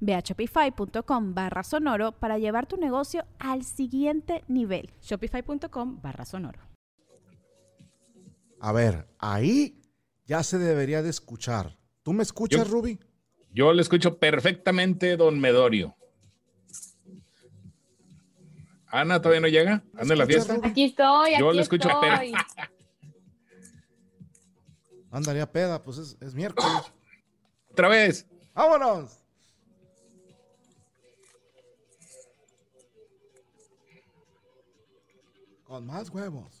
Ve a shopify.com barra sonoro para llevar tu negocio al siguiente nivel. Shopify.com barra sonoro. A ver, ahí ya se debería de escuchar. ¿Tú me escuchas, Yo- Ruby? Yo le escucho perfectamente, don Medorio. Ana, ¿todavía no llega? ¿Anda en la fiesta? Ruby? Aquí estoy, aquí Yo le escucho, estoy. Andaría peda, pues es, es miércoles. Otra vez. ¡Vámonos! Con más huevos.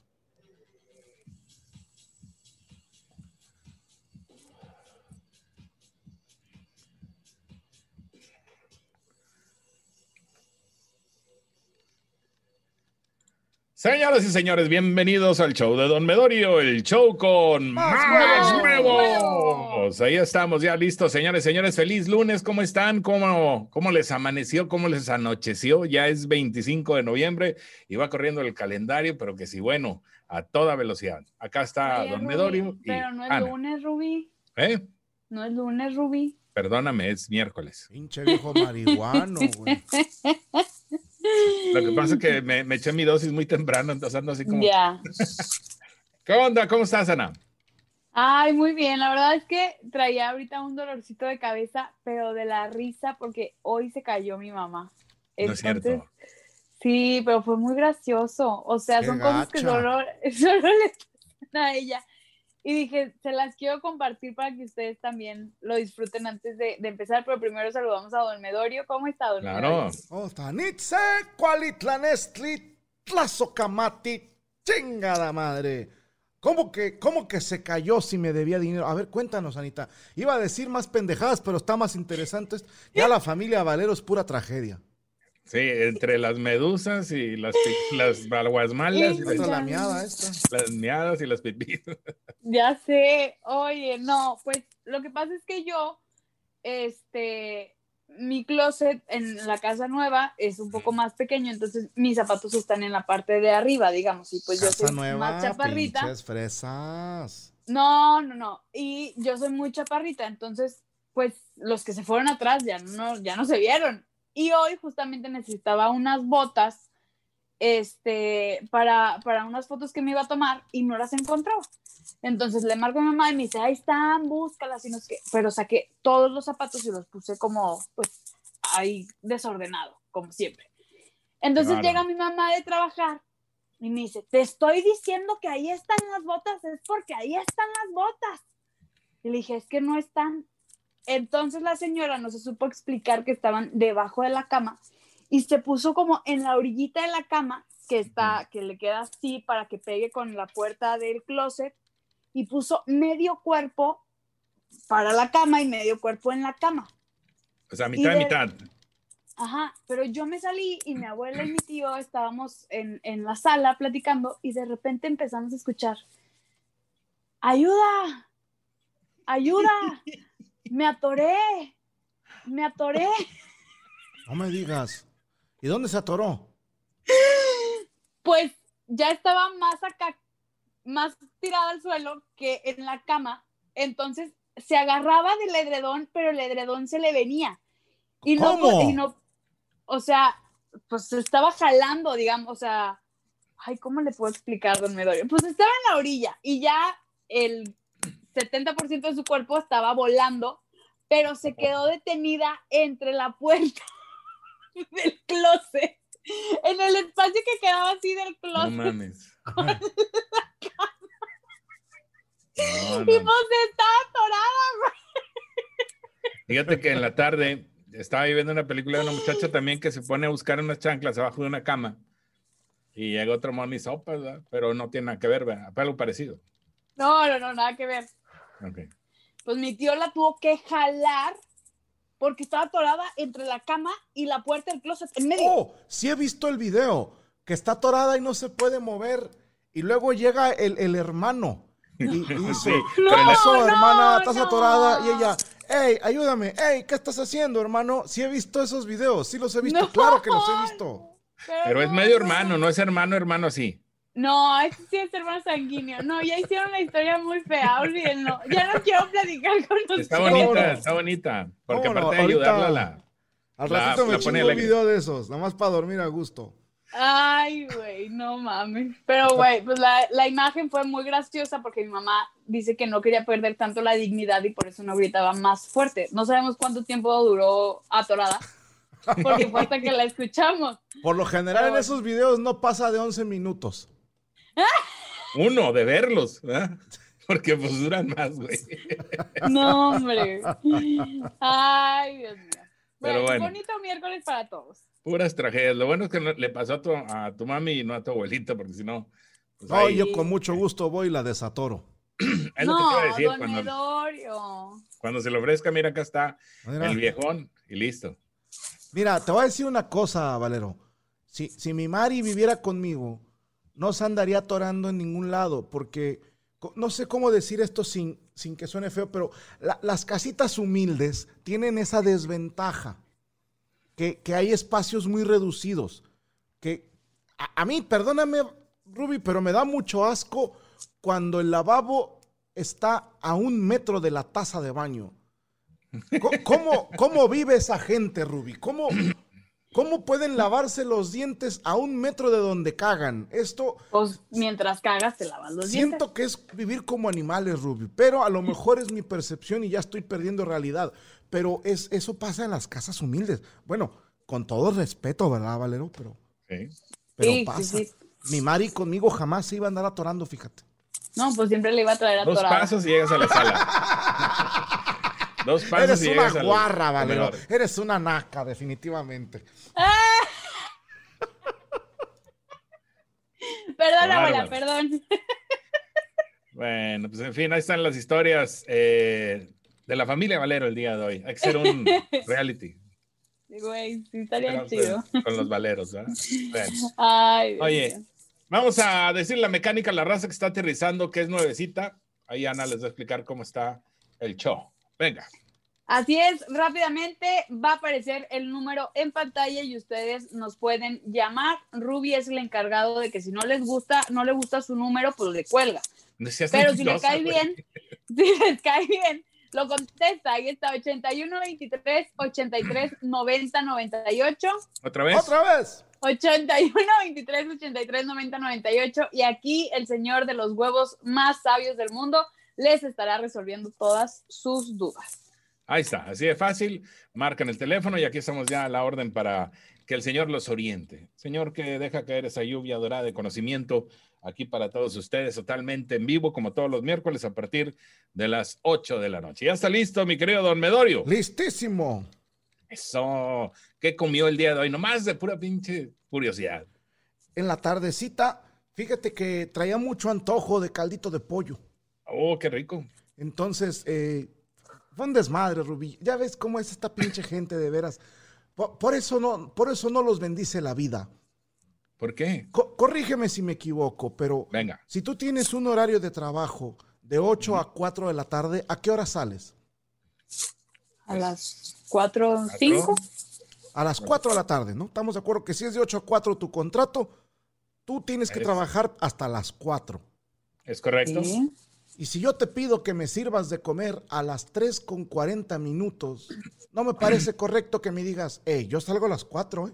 Señoras y señores, bienvenidos al show de Don Medorio, el show con Más más, huevos. huevos. Ahí estamos, ya listos, señores, señores. Feliz lunes, ¿cómo están? ¿Cómo, ¿Cómo les amaneció? ¿Cómo les anocheció? Ya es 25 de noviembre y va corriendo el calendario, pero que sí, bueno, a toda velocidad. Acá está Oye, Don Rubí, Medorio y Pero no es Ana. lunes, Rubí. ¿Eh? No es lunes, Rubí. Perdóname, es miércoles. Pinche viejo marihuano, güey. Lo que pasa es que me, me eché mi dosis muy temprano, entonces ando así como... Ya. ¿Qué onda? ¿Cómo estás, Ana? Ay, muy bien. La verdad es que traía ahorita un dolorcito de cabeza, pero de la risa porque hoy se cayó mi mamá. No es cierto. Sí, pero fue muy gracioso. O sea, Qué son cosas que gacha. solo, solo le pasan a ella. Y dije, se las quiero compartir para que ustedes también lo disfruten antes de, de empezar. Pero primero saludamos a Don Medorio. ¿Cómo está, Don Claro. Medorio? Ostanitze, cualitlanestli, tlazocamati, chingada madre. ¿Cómo que, ¿Cómo que se cayó si me debía dinero? A ver, cuéntanos, Anita. Iba a decir más pendejadas, pero está más interesante. esto. Ya la familia Valero es pura tragedia. Sí, entre las medusas y las, las aguasmalas, y las, la miada esta. las miadas y las pipí. Ya sé, oye, no, pues lo que pasa es que yo, este, mi closet en la casa nueva es un poco más pequeño, entonces mis zapatos están en la parte de arriba, digamos, y pues yo Casa soy nueva, más chaparrita. pinches fresas. No, no, no, y yo soy muy chaparrita, entonces, pues los que se fueron atrás ya no, ya no se vieron. Y hoy justamente necesitaba unas botas, este, para, para unas fotos que me iba a tomar y no las encontraba. Entonces le marco a mi mamá y me dice, ahí están, búscalas y no sé qué. Pero saqué todos los zapatos y los puse como, pues, ahí desordenado, como siempre. Entonces Claro. llega mi mamá de trabajar y me dice, te estoy diciendo que ahí están las botas, es porque ahí están las botas. Y le dije, es que no están. Entonces la señora no se supo explicar que estaban debajo de la cama y se puso como en la orillita de la cama, que está, que le queda así para que pegue con la puerta del closet, y puso medio cuerpo para la cama y medio cuerpo en la cama. O sea, mitad Y de- mitad. Ajá, pero yo me salí y mi abuela y mi tío estábamos en, en la sala platicando y de repente empezamos a escuchar, ayuda, ayuda, me atoré, me atoré. No me digas. ¿Y dónde se atoró? Pues ya estaba más acá, más tirada al suelo que en la cama, entonces se agarraba del edredón, pero el edredón se le venía. Y no, ¿Cómo? y no, o sea, pues se estaba jalando, digamos, o sea, ay, ¿cómo le puedo explicar, don Medorio? Pues estaba en la orilla y ya el 70% de su cuerpo estaba volando, pero se quedó detenida entre la puerta del closet, en el espacio que quedaba así del No closet. mames. No, y no. pues estaba atorada. Fíjate que en la tarde estaba viendo una película de una muchacha también que se pone a buscar unas chanclas abajo de una cama. Y llega otro mono y sopa, ¿verdad? pero no tiene nada que ver, ¿verdad? Algo parecido. No, no, no, nada que ver. Ok. Pues mi tío la tuvo que jalar porque estaba atorada entre la cama y la puerta del closet en medio. Oh, sí he visto el video, que está atorada y no se puede mover. Y luego llega el, el hermano y, y dice, Sí, ¿qué pero la- pasó, no, hermana? ¿Estás no. atorada? Y ella, hey, ayúdame, hey, ¿qué estás haciendo, hermano? Sí he visto esos videos, sí los he visto, No, claro que los he visto. Pero es no, medio no. hermano, no es hermano, hermano así. No, ese sí es hermano sanguíneo. No, ya hicieron una historia muy fea, olvídenlo. Ya no quiero platicar con ustedes. Está ¿Cómo bonita, está bonita. Porque aparte de ayudarla, la, Al La- ratito me la pone chingo un alegre. video de esos, nada más para dormir a gusto. Ay, güey, no mames. Pero, güey, pues la, la imagen fue muy graciosa porque mi mamá dice que no quería perder tanto la dignidad y por eso no gritaba más fuerte. No sabemos cuánto tiempo duró atorada, porque fue hasta que la escuchamos. Por lo general en esos videos no pasa de 11 minutos. uno de verlos, ¿verdad? Porque pues duran más, güey. No, hombre. Ay, Dios mío. Pero Bueno, bueno. bonito miércoles para todos. Puras tragedias. Lo bueno es que no- le pasó a tu, a tu mami y no a tu abuelita, porque si no. pues, No, ahí- yo con mucho gusto voy y la desatoro. es lo que te no, iba a decir. don Cuando, cuando se le ofrezca, mira, acá está Mira. el viejón y listo. Mira, te voy a decir una cosa, Valero. Si, si mi Mari viviera conmigo, no se andaría atorando en ningún lado, porque no sé cómo decir esto sin, sin que suene feo, pero la- las casitas humildes tienen esa desventaja, que, que hay espacios muy reducidos, que a, a mí, perdóname, Ruby, pero me da mucho asco cuando el lavabo está a un metro de la taza de baño. ¿Cómo, cómo vive esa gente, Ruby? ¿Cómo, ¿Cómo pueden lavarse los dientes a un metro de donde cagan? Esto Pues mientras cagas te lavas los dientes. siento que es vivir como animales, Ruby, pero a lo mejor es mi percepción y ya estoy perdiendo realidad. Pero es, eso pasa en las casas humildes. Bueno, con todo respeto, ¿verdad, Valero? Pero, Sí. pero Sí, sí, pasa. sí. Mi Mari conmigo jamás se iba a andar atorando, fíjate. No, pues siempre le iba a traer a Dos pasos y llegas a la sala. Dos pasos Eres y una guarra, Valero. Eres una naca, definitivamente. Perdón, abuela, bárbaro. perdón. Bueno, pues en fin, ahí están las historias eh, de la familia Valero el día de hoy. Hay que hacer un reality Güey, sí estaría chido. con los Valeros. ¿verdad? Bueno. Ay, Dios Oye, vamos a decir la mecánica, la raza que está aterrizando, que es nuevecita. Ahí Ana les va a explicar cómo está el show. Venga. Así es, rápidamente va a aparecer el número en pantalla y ustedes nos pueden llamar. Ruby es el encargado de que si no les gusta, no le gusta su número, pues le cuelga. No Pero si le cae güey. bien, si les cae bien, lo contesta. Ahí está, 81 23 83 90 98. ¿Otra vez? ¡Otra vez! 81 23 83 90 98 y aquí el señor de los huevos más sabios del mundo les estará resolviendo todas sus dudas. Ahí está, así de fácil. Marcan el teléfono y aquí estamos ya a la orden para que el Señor los oriente. Señor, que deja caer esa lluvia dorada de conocimiento aquí para todos ustedes, totalmente en vivo, como todos los miércoles a partir de las 8 de la noche. Ya está listo, mi querido don Medorio. Listísimo. Eso, ¿qué comió el día de hoy? Nomás de pura pinche curiosidad. En la tardecita, fíjate que traía mucho antojo de caldito de pollo. Oh, qué rico. Entonces, eh, fue un desmadre, Rubí. Ya ves cómo es esta pinche gente de veras. Por, por eso no, por eso no los bendice la vida. ¿Por qué? Co- corrígeme si me equivoco, pero Venga, si tú tienes un horario de trabajo de 8 a 4 de la tarde, ¿a qué hora sales? A las 4, 5. A las 4 de la tarde, ¿no? Estamos de acuerdo que si es de 8 a 4 tu contrato, tú tienes que trabajar hasta las 4. ¿es correcto? Y si yo te pido que me sirvas de comer a las 3 con 40 minutos, no me parece correcto que me digas, hey, yo salgo a las 4, ¿eh?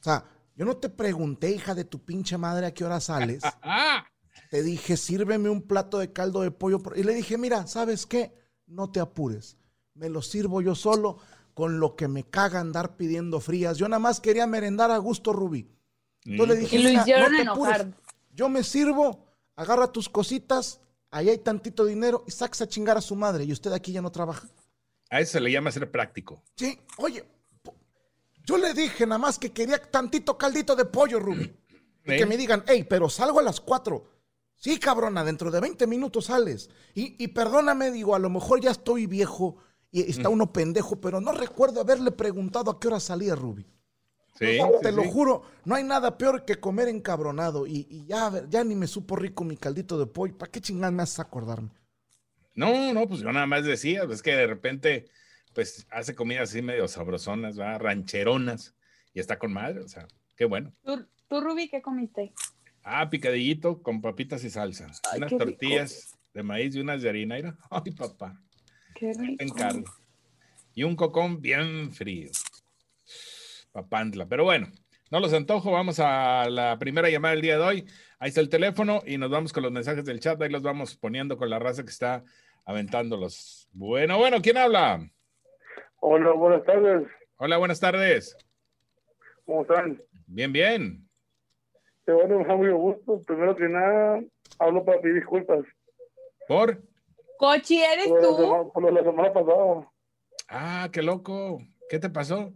O sea, yo no te pregunté, hija de tu pinche madre, a qué hora sales. Te dije, sírveme un plato de caldo de pollo. por-". Y le dije, mira, ¿sabes qué? No te apures. Me lo sirvo yo solo con lo que me caga andar pidiendo frías. Yo nada más quería merendar a gusto, Rubí. Entonces le Mm, dije, Y lo "Mira, hicieron no te enojar. apures. Yo me sirvo, agarra tus cositas, ahí hay tantito dinero y sacas a chingar a su madre y usted aquí ya no trabaja. A eso se le llama ser práctico. Sí, oye, yo le dije nada más que quería tantito caldito de pollo, Rubí. Y que me digan, hey, pero salgo a las 4. Sí, cabrona, dentro de 20 minutos sales. Y, y perdóname, digo, a lo mejor ya estoy viejo y está uno pendejo, pero no recuerdo haberle preguntado a qué hora salía, Rubí. Sí, Te sí, lo juro, no hay nada peor que comer encabronado. Y, y ya, ya ni me supo rico mi caldito de pollo. ¿Para qué chingada me haces acordarme? No, no, pues yo nada más decía, pues que de repente, pues hace comidas así medio sabrosonas, ¿va? rancheronas, y está con madre, o sea, qué bueno. ¿Tú, tú, Ruby, qué comiste? Ah, picadillito con papitas y salsa. Ay, unas rico. tortillas de maíz y unas de harina. Ay, papá, Qué rico. encargo. Y un cocón bien frío. Papantla. Pero bueno, no los antojo. Vamos a la primera llamada del día de hoy. Ahí está el teléfono y nos vamos con los mensajes del chat. Ahí los vamos poniendo con la raza que está aventándolos. Bueno, bueno, ¿quién habla? Hola, buenas tardes. Hola, buenas tardes. ¿Cómo están? Bien, bien. Te bueno, me da mucho gusto. Primero que nada, hablo para pedir disculpas ¿Por? Cochi, ¿eres por la, tú? semana, por la semana pasada. Ah, qué loco. ¿Qué te pasó?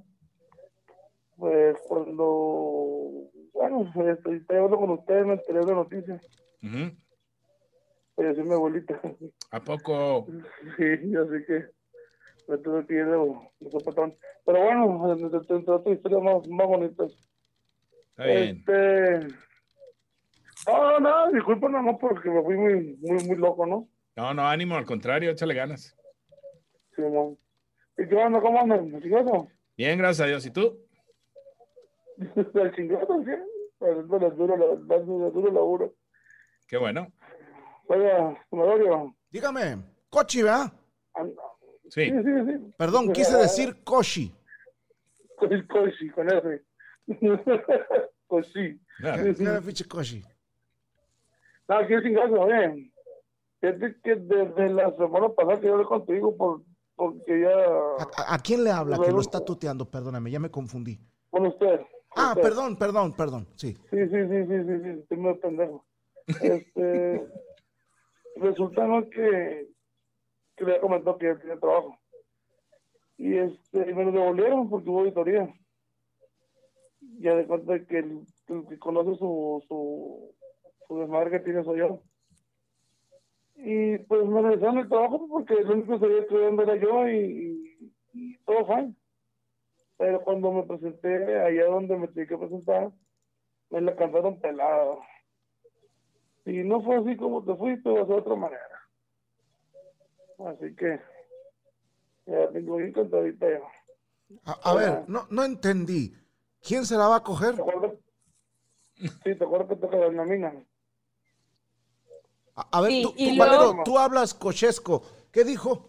Pues cuando, bueno, este, estoy hablando con ustedes, me enteré de la noticia. Ujú. Falleció mi abuelita. ¿A poco? Sí, así que me tuve que ir de. Pero bueno, entre, otras historias más, más bonitas. Está bien. Este. No, no, disculpa nada más porque me fui muy, muy, muy loco, ¿no? No, no, ánimo, al contrario, échale ganas. Sí. ¿Y qué onda? ¿Cómo? ¿Chingoso? Bien, gracias a Dios. ¿Y tú? El chingoso, sí. Haciendo el duro, la- duro laburo. Qué bueno. Oiga, Honorario. Dígame, Cochi, ¿verdad? Sí. Sí, sí, sí. Perdón, quise decir Koshi. Con el cochi, con ese. Cochi. Ah, ¿Qué qué era pinche Koshi? No, aquí es chingazo, bien. Fíjate que desde la semana pasada que yo hablé contigo por, porque ya... ¿A, a- a quién le habla que lo está tuteando? Perdóname, ya me confundí. Con usted. Ah, Usted. perdón, perdón, perdón. Sí. Sí, sí, sí, sí, sí, sí, estoy muy pendejo. Este, resulta ¿no? que, que le comentó que él tiene trabajo. Y este, y me lo devolvieron porque hubo auditoría. Ya de cuenta que el, el que conoce su, su, su desmadre que tiene soy yo. Y pues me regresaron el trabajo porque el único que sabía estudiando era yo y, y, y todo fine. Pero cuando me presenté allá donde me tenía que presentar, me la cantaron pelada. Y no fue así como te fuiste, ser de otra manera. Así que ya tengo bien cantadita ya. A, a ver, no, no entendí. ¿Quién se la va a coger? ¿Te acuerdas? Sí, te acuerdas que toca la mina. A, a ver, Sí, tú, tú, luego- Valero, tú hablas cochesco. ¿Qué dijo?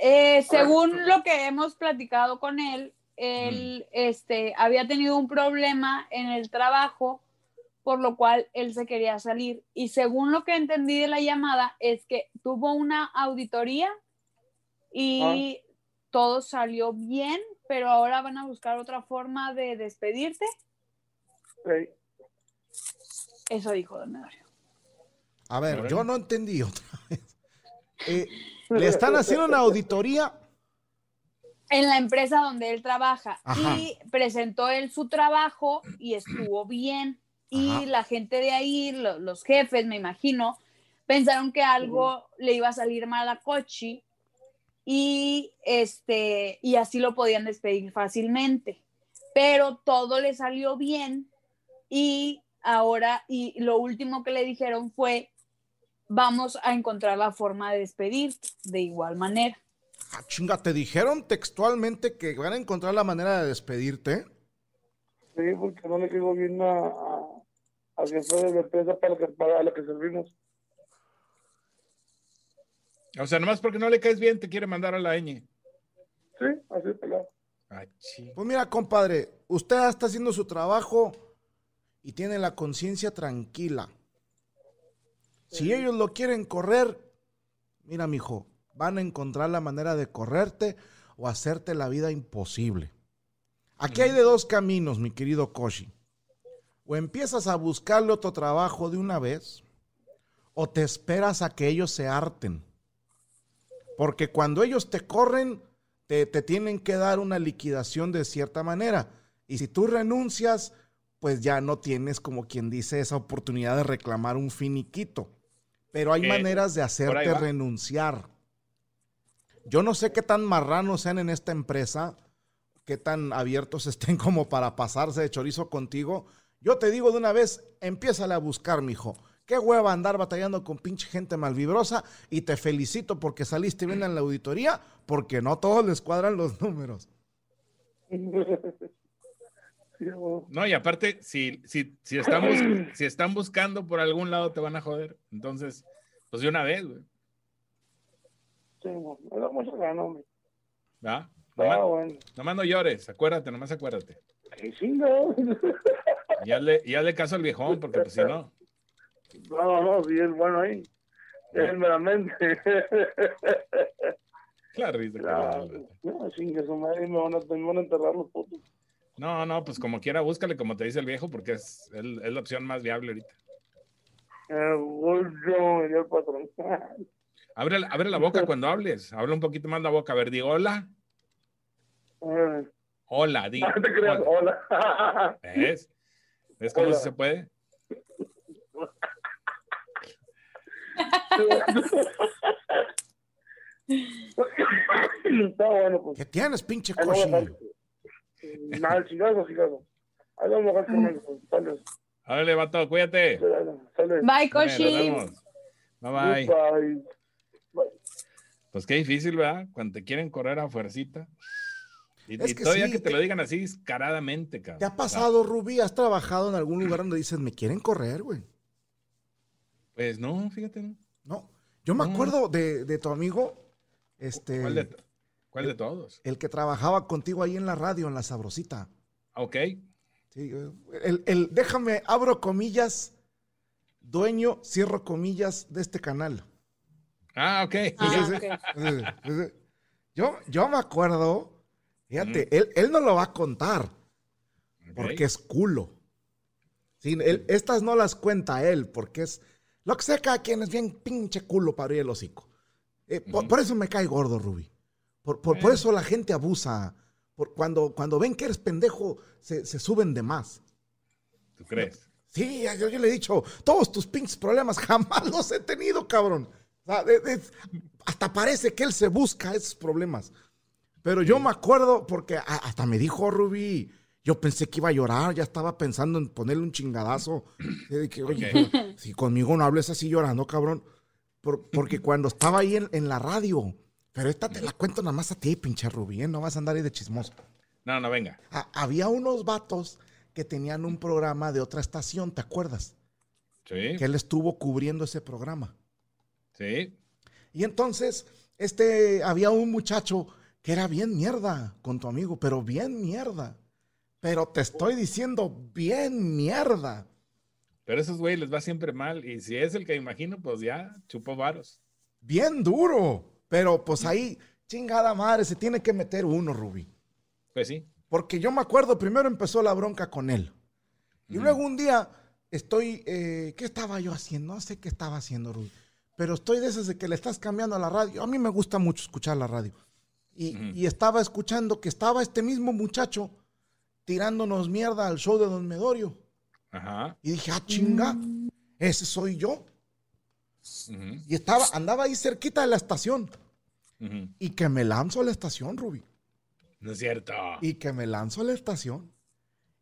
Eh, según lo que hemos platicado con él, él este, había tenido un problema en el trabajo, por lo cual él se quería salir. Y según lo que entendí de la llamada, es que tuvo una auditoría y todo salió bien, pero ahora van a buscar otra forma de despedirte. Sí. Eso dijo Don Medorio. A ver, yo no entendí otra vez. Eh, le están haciendo una auditoría. en la empresa donde él trabaja Ajá. y presentó él su trabajo y estuvo bien. Y Ajá. la gente de ahí, lo- los jefes, me imagino, pensaron que algo le iba a salir mal a Cochi y este y así lo podían despedir fácilmente. Pero todo le salió bien y ahora y lo último que le dijeron fue vamos a encontrar la forma de despedir de igual manera. Ah, chinga, te dijeron textualmente que van a encontrar la manera de despedirte. Sí, porque no le quedó bien a, a, jefe de la empresa para, que, para la que servimos. O sea, nomás porque no le caes bien, te quiere mandar a la ñ. Sí, así pelado. Chi. Pues mira, compadre, usted está haciendo su trabajo y tiene la conciencia tranquila. Si ellos lo quieren correr, mira, mijo, van a encontrar la manera de correrte o hacerte la vida imposible. Aquí hay de dos caminos, mi querido Koshi. O empiezas a buscarle otro trabajo de una vez, o te esperas a que ellos se harten? Porque cuando ellos te corren, te, te tienen que dar una liquidación de cierta manera. Y si tú renuncias, pues ya no tienes, como quien dice, esa oportunidad de reclamar un finiquito. Pero hay Eh, maneras de hacerte renunciar. Yo no sé qué tan marranos sean en esta empresa, qué tan abiertos estén como para pasarse de chorizo contigo. Yo te digo de una vez, empiézale a buscar, mijo. Qué hueva andar batallando con pinche gente malvibrosa y te felicito porque saliste bien en la auditoría, porque no todos les cuadran los números. No, y aparte, si, si, si, están si están buscando por algún lado, te van a joder. Entonces, pues de una vez, güey. Sí. Me da mucha gana, hombre. ¿Va? Ah, Nomás, bueno. nomás no llores, acuérdate, nomás acuérdate. Sí, no. Y hazle, y hazle caso al viejón, porque pues si no. No, no, sí, es bueno ahí. Es meramente. Claro, dice que Claro. no. No, chingue su madre, me van a, me van a enterrar los putos. No, no, pues como quiera, búscale como te dice el viejo, porque es, es, es la opción más viable ahorita. Eh. Abre, abre la boca cuando hables, habla un poquito más la boca. A ver, di hola. Eh, Hola, di. no te creas, hola. hola. ¿Ves? ¿Ves cómo Hola. se puede? Está bueno, pues. ¿Qué tienes, pinche cochino? A dejar con él, pues. Sale, Órale, vato, cuídate. Bye, Koshi. Bye bye. Bye. Pues qué difícil, ¿verdad? Cuando te quieren correr a fuercita. Y, Es y que todavía sí, que te te- lo digan así descaradamente, cabrón. ¿Te ha pasado, Rubí? ¿Has trabajado en algún lugar donde dices, me quieren correr, güey? Pues no, fíjate, ¿no? No. Yo me No. acuerdo de, de tu amigo, este, ¿Cuál de, cuál de todos? el que trabajaba contigo ahí en la radio, en la Sabrosita. Ok. Sí, eh, el, el- déjame, abro comillas, dueño, cierro comillas de este canal. Ah, ok. Ah, Sí, sí, ok. Eh, Yo, yo me acuerdo, fíjate, él, él no lo va a contar porque es culo. Sí, él- estas no las cuenta él porque es lo que sea cada quien es bien pinche culo para abrir el hocico. Eh, por, por eso me cae gordo, Ruby. Por, por- por Bueno. eso la gente abusa. Por, cuando, cuando ven que eres pendejo, se, se suben de más. ¿Tú crees? Sí, yo, yo le he dicho, todos tus pinches problemas jamás los he tenido, cabrón. O sea, hasta parece que él se busca esos problemas. Pero yo me acuerdo, porque a- hasta me dijo Rubí, yo pensé que iba a llorar, ya estaba pensando en ponerle un chingadazo. Y dije, oye, si conmigo no hables así llorando, cabrón. Por- porque cuando estaba ahí en, en la radio, pero esta te la cuento nada más a ti, pinche Rubí, ¿eh? no vas a andar ahí de chismoso. No, no, venga. Ha- había unos vatos que tenían un programa de otra estación, ¿te acuerdas? Sí, que él estuvo cubriendo ese programa. sí. Y entonces, este, había un muchacho que era bien mierda con tu amigo, pero bien mierda. Pero te estoy diciendo bien mierda. Pero a esos güeyes les va siempre mal. Y si es el que imagino, pues ya chupó varos. Bien duro. Pero pues ahí, chingada madre, se tiene que meter uno, Rubí. Pues sí. Porque yo me acuerdo, primero empezó la bronca con él. Y luego un día estoy, eh, ¿qué estaba yo haciendo? No sé qué estaba haciendo, Rubí. Pero estoy de esas de que le estás cambiando a la radio. A mí me gusta mucho escuchar la radio. Y, y estaba escuchando que estaba este mismo muchacho tirándonos mierda al show de Don Medorio. Ajá. Y dije, ah, chinga, ese soy yo. Y estaba, andaba ahí cerquita de la estación. Y que me lanzo a la estación, Rubí. No es cierto. Y que me lanzo a la estación.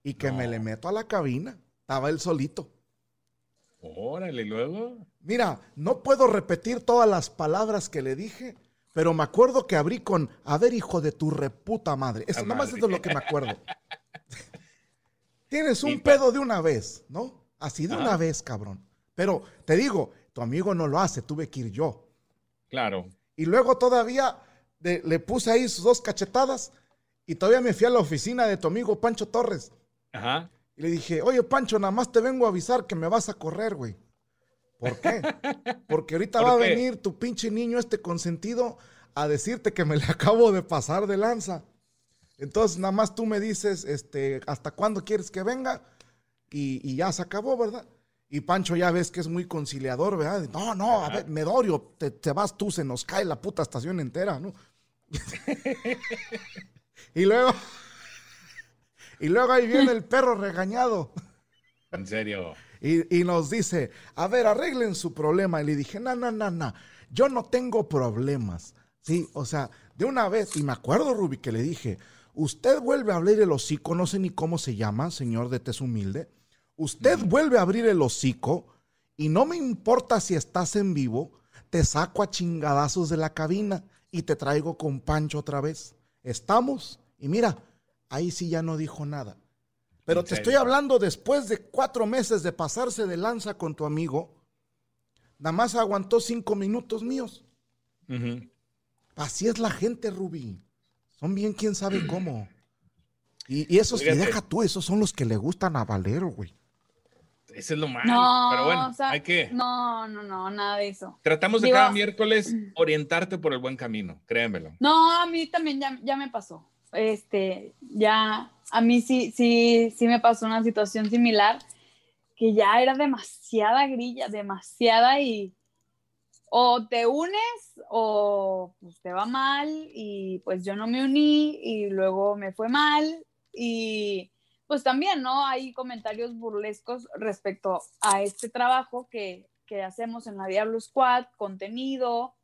Y que me le meto a la cabina. Estaba él solito. Órale, luego. Mira, no puedo repetir todas las palabras que le dije, pero me acuerdo que abrí con, a ver, hijo de tu reputa madre. Eso nada más es de lo que me acuerdo. Tienes un pedo de una vez, ¿no? Así de Ajá. una vez, cabrón. Pero te digo, tu amigo no lo hace, tuve que ir yo. Claro. Y luego todavía de- le puse ahí sus dos cachetadas y todavía me fui a la oficina de tu amigo Pancho Torres. Ajá. Y le dije, oye Pancho, nada más te vengo a avisar que me vas a correr, güey. ¿Por qué? Porque ahorita ¿Por va a venir tu pinche niño este consentido a decirte que me le acabo de pasar de lanza. Entonces, nada más tú me dices, este, ¿hasta cuándo quieres que venga? Y, y ya se acabó, ¿verdad? Y Pancho ya ves que es muy conciliador, ¿verdad? No, no, a ver, Medorio, te, te vas tú, se nos cae la puta estación entera, ¿no? y luego, y luego ahí viene el perro regañado. En serio. Y, y nos dice, a ver, arreglen su problema. Y le dije, no, no, no, no, yo no tengo problemas. Sí, o sea, de una vez, y me acuerdo, Ruby, que le dije, usted vuelve a abrir el hocico, no sé ni cómo se llama, señor de tez humilde. Usted vuelve a abrir el hocico y no me importa si estás en vivo, te saco a chingadazos de la cabina y te traigo con Pancho otra vez. Estamos, y mira, ahí sí ya no dijo nada. Pero ¿En te estoy hablando después de cuatro meses de pasarse de lanza con tu amigo, nada más aguantó cinco minutos míos. Así es la gente, Rubí. Son bien quién sabe cómo. Y, y esos, y deja tú, esos son los que le gustan a Valero, güey. Ese es lo malo. No, Pero bueno, o sea, hay que. No, no, no, nada de eso. Tratamos de Digo- cada miércoles orientarte por el buen camino, créemelo. No, a mí también ya, ya me pasó. Este, ya, a mí sí, sí, sí me pasó una situación similar, que ya era demasiada grilla, demasiada y o te unes o pues te va mal y pues yo no me uní y luego me fue mal y pues también, ¿no? Hay comentarios burlescos respecto a este trabajo que, que hacemos en la Diablo Squad, contenido,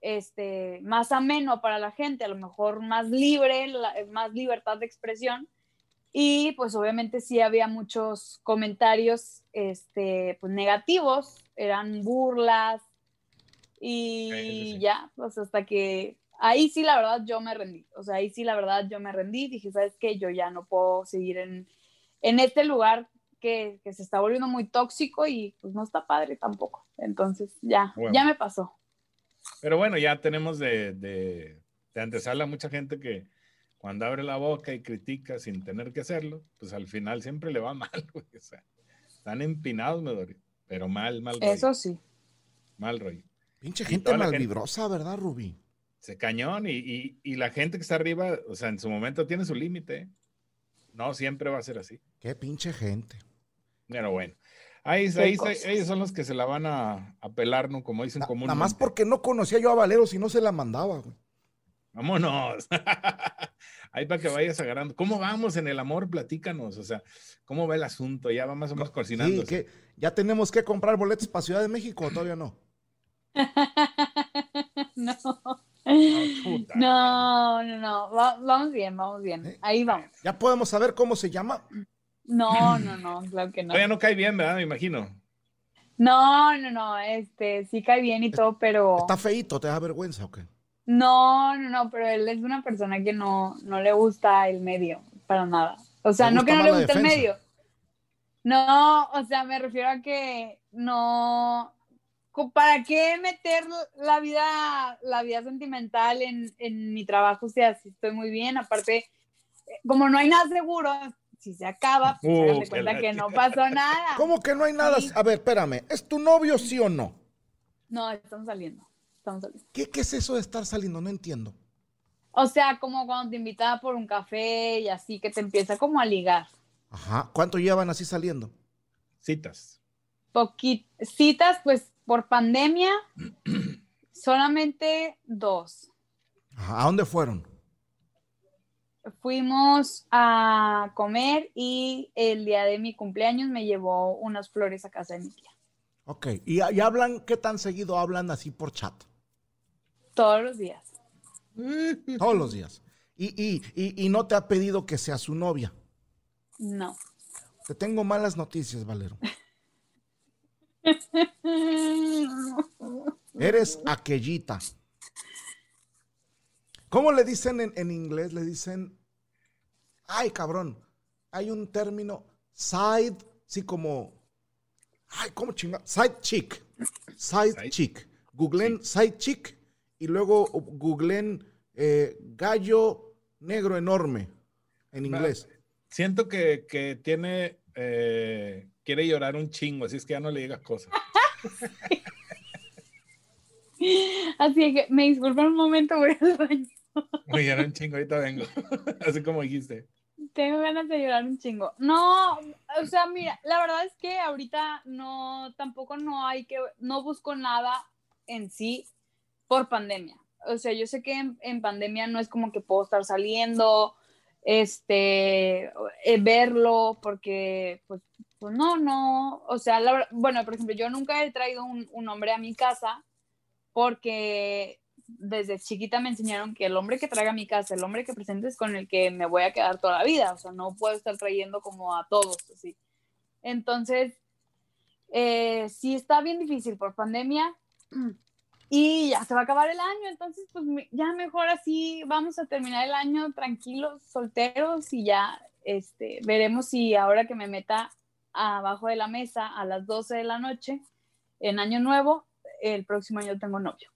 este, más ameno para la gente, a lo mejor más libre, la- más libertad de expresión. Y pues obviamente sí había muchos comentarios este, pues, negativos, eran burlas y Sí, sí, sí. ya, pues hasta que ahí sí la verdad yo me rendí, o sea, ahí sí la verdad yo me rendí, dije, ¿sabes qué? Yo ya no puedo seguir en, en este lugar que, que se está volviendo muy tóxico y pues no está padre tampoco. Entonces ya, Bueno. ya me pasó. Pero bueno, ya tenemos de, de, de antesala mucha gente que cuando abre la boca y critica sin tener que hacerlo, pues al final siempre le va mal, güey. O sea, están empinados, Medorio. Pero mal, mal rollo. Eso sí. Mal rollo. Pinche gente la gente- malvibrosa, ¿verdad, Rubí? Se cañón y, y, y la gente que está arriba, o sea, en su momento tiene su límite. ¿eh? No siempre va a ser así. Qué pinche gente. Pero bueno. Ahí, ahí- ellos son los que se la van a, a pelar, ¿no? Como dicen comúnmente. Nada más porque no conocía yo a Valero, si no se la mandaba, güey. Vámonos. Ahí para que vayas agarrando. ¿Cómo vamos en el amor? Platícanos. O sea, ¿cómo va el asunto? Ya va más o menos cocinando. Sí, que ya tenemos que comprar boletos para Ciudad de México, ¿o todavía no. no. Puta. No, no, no. Va- vamos bien, vamos bien. ¿Eh? Ahí vamos. Ya podemos saber cómo se llama. No, no, no, claro que no. Todavía no cae bien, ¿verdad? Me imagino. No, no, no. Este, sí cae bien y todo, pero. Está feíto, ¿te da vergüenza o qué? No, no, no, pero él es una persona que no, no le gusta el medio, para nada. O sea, no que no le guste el medio. No, o sea, me refiero a que no. ¿Para qué meter la vida, la vida sentimental en, en mi trabajo? O sea, si estoy muy bien. Aparte, eh, como no hay nada seguro, si se acaba, pues Uh, que cuenta que no pasó nada. ¿Cómo que no hay nada? A ver, espérame. ¿Es tu novio, sí o no? No, estamos saliendo. Estamos saliendo. ¿Qué, qué es eso de estar saliendo? No entiendo. O sea, como cuando te invitaba por un café y así, que te empieza como a ligar. Ajá. ¿Cuánto llevan así saliendo? Citas. Poqui- citas, pues por pandemia, solamente dos. ¿A dónde fueron? Fuimos a comer y el día de mi cumpleaños me llevó unas flores a casa de mi tía. Ok. ¿Y, y hablan, qué tan seguido hablan así por chat? Todos los días. Todos los días. Y, y, y, y no te ha pedido que sea su novia. No. Te tengo malas noticias, Valero. Eres aquellita. ¿Cómo le dicen en, en inglés? Le dicen, ay cabrón, hay un término, side, sí como, ay, ¿cómo chinga? Side chick. Side, Side. chick. Googlen side chick y luego googlen eh, gallo negro enorme en inglés. Siento que, que tiene, eh, quiere llorar un chingo, así es que ya no le digas cosas. Así que me disculpan un momento, voy al baño. Voy a llorar un chingo, ahorita vengo. así como dijiste. Tengo ganas de llorar un chingo. No, o sea, mira, la verdad es que ahorita no, tampoco no hay que, no busco nada en sí por pandemia. O sea, yo sé que en, en pandemia no es como que puedo estar saliendo, este, eh, verlo, porque, pues, pues no, no, o sea, la bueno, por ejemplo, yo nunca he traído un, un hombre a mi casa porque desde chiquita me enseñaron que el hombre que traiga a mi casa, el hombre que presente es con el que me voy a quedar toda la vida, o sea, no puedo estar trayendo como a todos, así. Entonces, eh, sí está bien difícil por pandemia y ya se va a acabar el año, entonces pues ya mejor así vamos a terminar el año tranquilos, solteros y ya este, veremos si ahora que me meta abajo de la mesa a las 12 de la noche en año nuevo, el próximo año tengo novio.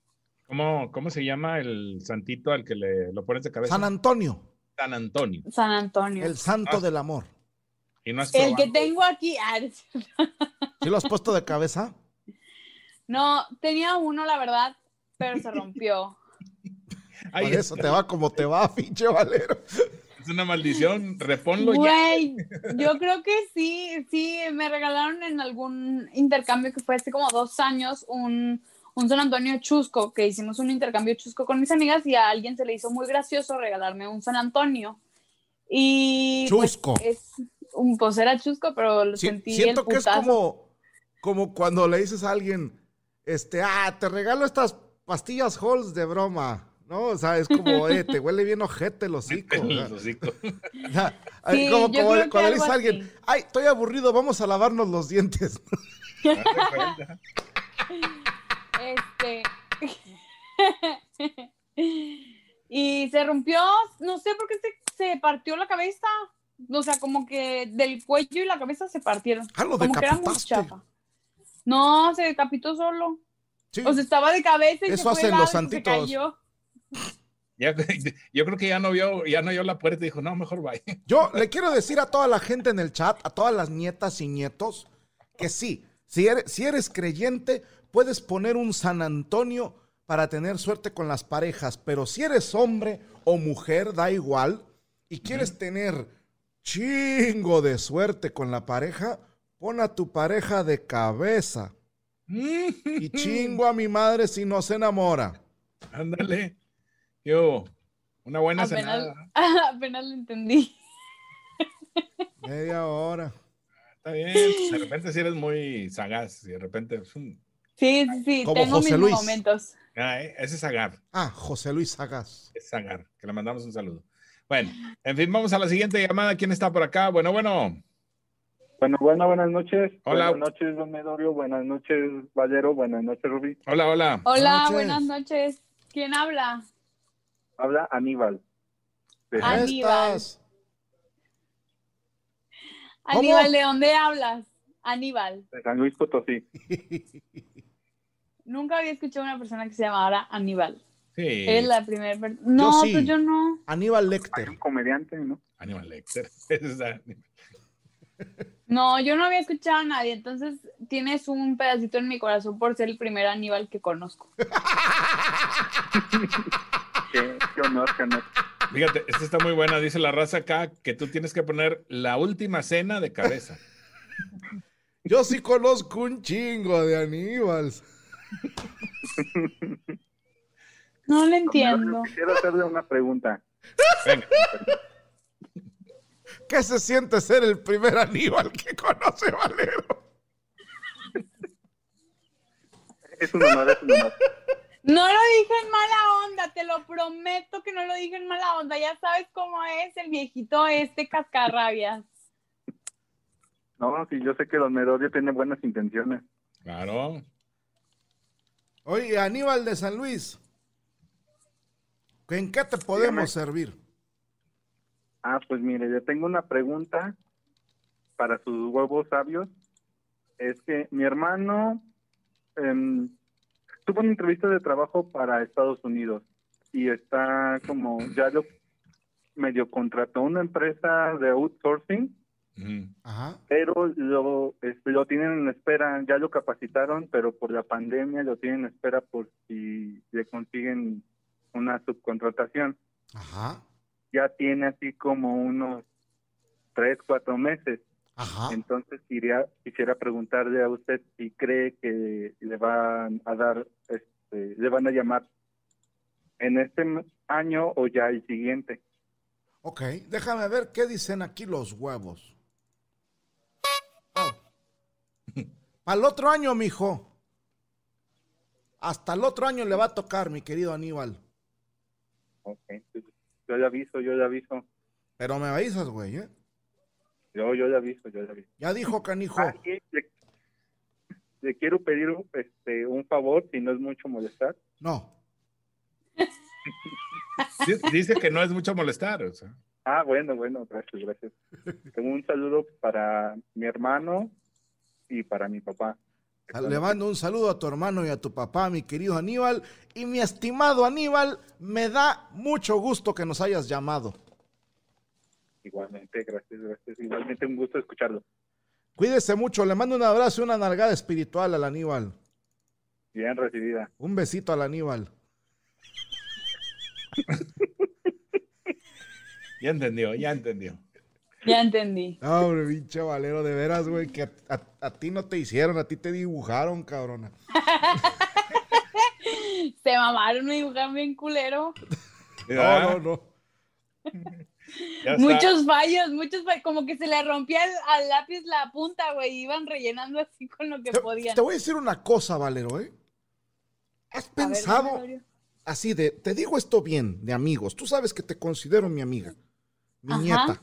¿Cómo, ¿Cómo se llama el santito al que le lo pones de cabeza? San Antonio, San Antonio. San Antonio. el santo Ah. del amor. Y no El que tengo aquí, ¿Sí lo has puesto de cabeza? no, tenía uno la verdad, pero se rompió. Ay, Por eso te va como te va, pinche Valero. Es una maldición. Reponlo ya. Güey, yo creo que sí, sí, me regalaron en algún intercambio que fue hace como dos años un, un San Antonio chusco, que hicimos un intercambio chusco con mis amigas y a alguien se le hizo muy gracioso regalarme un San Antonio. Y pues, Chusco. es un, pues era chusco, pero lo Si- sentí siento el que es como, como cuando le dices a alguien, este, ah, te regalo estas pastillas Halls de broma, ¿no? O sea, es como, eh, te huele bien ojete el hocico. El como yo como creo que cuando le dices a alguien, ay, estoy aburrido, vamos a lavarnos los dientes. Este. y se rompió, no sé por qué se, se partió la cabeza. O sea, como que del cuello y la cabeza se partieron. Ah, lo como que era muy chafa. No, se decapitó solo. Sí. O sea, estaba de cabeza y Eso se fue hacen los y se santitos. cayó. Ya- yo creo que ya no vio, ya no vio la puerta y dijo, no, mejor vaya. Yo le quiero decir a toda la gente en el chat, a todas las nietas y nietos, que sí, si eres, si eres creyente, puedes poner un San Antonio para tener suerte con las parejas, pero si eres hombre o mujer, da igual, y quieres tener chingo de suerte con la pareja, pon a tu pareja de cabeza. Y chingo a mi madre si no se enamora. Ándale. Yo, una buena Apenas, cenada. apenas lo entendí. Media hora. Está bien. De repente si eres muy sagaz y de repente... pum, Sí, sí, sí. Como tengo José mis Luis. momentos. ah, eh, ese es Sagar. Ah, José Luis Sagaz. Es Sagar. Que le mandamos un saludo. Bueno, en fin, vamos a la siguiente llamada. ¿Quién está por acá? Bueno, bueno. Bueno, bueno, buenas noches. Hola. Buenas noches, don Medorio. Buenas noches, Valero. Buenas noches, Rubí. Hola, hola. Hola, noches. buenas noches. ¿Quién habla? Habla Aníbal. Aníbal. Aníbal, ¿de dónde hablas? Aníbal. de San Luis Potosí. Nunca había escuchado a una persona que se llamara Aníbal. Sí. Es la primera persona. No, sí. pues yo no. Aníbal Hay Lecter. un comediante, ¿no? Aníbal Lecter. No, yo no había escuchado a nadie. Entonces tienes un pedacito en mi corazón por ser el primer Aníbal que conozco. Qué, honor, qué honor. Fíjate, esta está muy buena. Dice la raza acá que tú tienes que poner la última cena de cabeza. Yo sí conozco un chingo de Aníbals. No lo entiendo. Quisiera hacerle una pregunta. Venga. ¿Qué se siente ser el primer Aníbal que conoce Valero? Es un honor, es un honor. No lo dije en mala onda, te lo prometo que no lo dije en mala onda. Ya sabes cómo es el viejito este cascarrabias. No, sí, yo sé que don Medorio tiene buenas intenciones. Claro. Oye, Aníbal de San Luis. ¿En qué te podemos Dígame. servir? Ah, pues mire, yo tengo una pregunta para sus huevos sabios. Es que mi hermano em, tuvo una entrevista de trabajo para Estados Unidos y está como, ya lo medio contrató una empresa de outsourcing. Ajá. pero lo, este, lo tienen en espera, ya lo capacitaron, pero por la pandemia lo tienen en espera por si le consiguen una subcontratación Ajá. ya tiene así como unos tres, cuatro meses. Ajá. Entonces quería, quisiera preguntarle a usted si cree que le van a dar, este, le van a llamar en este año o ya el siguiente. Ok, déjame ver qué dicen aquí los huevos. Para el otro año, mijo. Hasta el otro año le va a tocar, mi querido Aníbal. Ok, yo le aviso, yo le aviso, Pero me avisas, güey, ¿eh? Yo, yo le aviso, yo le aviso. Ya dijo canijo. Ah, le, le quiero pedir un, este, un favor, si no es mucho molestar. No. Di- Dice que no es mucho molestar. o sea. Ah, bueno, bueno, gracias, gracias. Tengo un saludo para mi hermano y para mi papá. Le mando un saludo a tu hermano y a tu papá, mi querido Aníbal. Y mi estimado Aníbal, me da mucho gusto que nos hayas llamado. Igualmente, gracias, gracias. Igualmente un gusto escucharlo. Cuídese mucho, le mando un abrazo y una nalgada espiritual al Aníbal. Bien recibida. Un besito al Aníbal. Ya entendió, ya entendió. Ya entendí. No, hombre, pinche Valero, de veras, güey, que a, a- a ti no te hicieron, a ti te dibujaron, cabrona. Se mamaron y dibujaron bien culero. No, no, no. Muchos fallos, muchos fallos. Como que se le rompía al, al lápiz la punta, güey. Iban rellenando así con lo que Te, podían. te voy a decir una cosa, Valero, ¿eh? ¿Has A pensado así de, te digo esto bien, de amigos, tú sabes que te considero mi amiga, mi Ajá. nieta.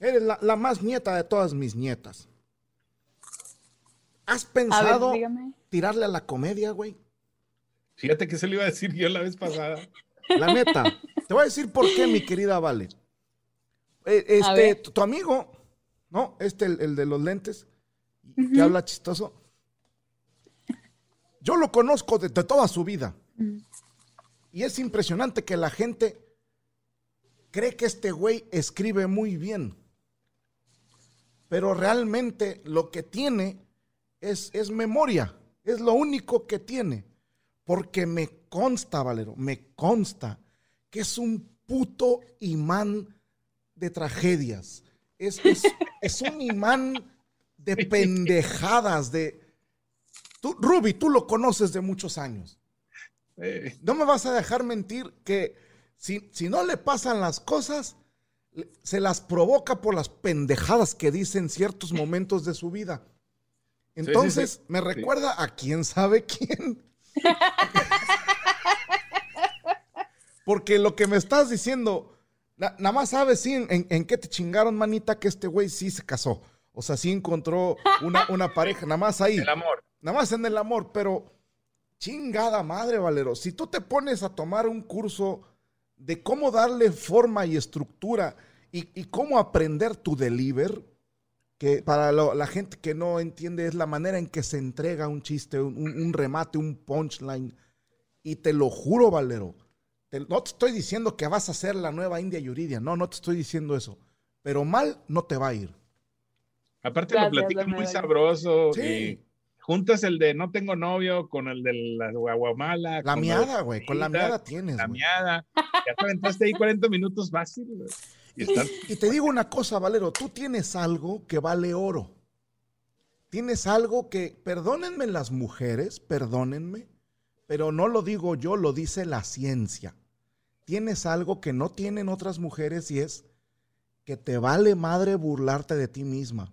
Eres la, la más nieta de todas mis nietas. ¿Has A ver, pensado dígame. tirarle a la comedia, güey? Fíjate que se le iba a decir yo la vez pasada. La neta. Te voy a decir por qué, mi querida Vale. Eh, este, tu, tu amigo, ¿no? Este, el, el de los lentes, que Ujú. habla chistoso. Yo lo conozco de, de toda su vida. Mm. Y es impresionante que la gente cree que este güey escribe muy bien. Pero realmente lo que tiene es, es memoria. Es lo único que tiene. Porque me consta, Valero, me consta que es un puto imán de tragedias. Es, es, es un imán de pendejadas, de... Tú, Ruby, tú lo conoces de muchos años. Eh, No me vas a dejar mentir que si, si no le pasan las cosas, se las provoca por las pendejadas que dice en ciertos momentos de su vida. sí, Entonces, sí. me recuerda a quién sabe quién. Porque lo que me estás diciendo, na- nada más sabes sí, en, en- en qué te chingaron, manita, que este güey sí se casó. O sea, sí encontró una, una pareja, nada más ahí. el amor. Nada más en el amor, pero chingada madre, Valero. Si tú te pones a tomar un curso de cómo darle forma y estructura y, y cómo aprender tu deliver, que para lo- la gente que no entiende es la manera en que se entrega un chiste, un, un- un remate, un punchline. Y te lo juro, Valero. Te- no te estoy diciendo que vas a ser la nueva India Yuridia. No, no te estoy diciendo eso. Pero mal no te va a ir. Aparte Gracias, lo platica don muy sabroso. Sí. Y juntas el de no tengo novio con el de la guaguamala. La miada, güey. Con la miada tienes, La güey. miada. Ya te aventaste ahí 40 minutos fácil. güey. Y Y te digo una cosa, Valero, tú tienes algo que vale oro. Tienes algo que, perdónenme las mujeres, perdónenme, pero no lo digo yo, lo dice la ciencia. Tienes algo que no tienen otras mujeres y es que te vale madre burlarte de ti misma.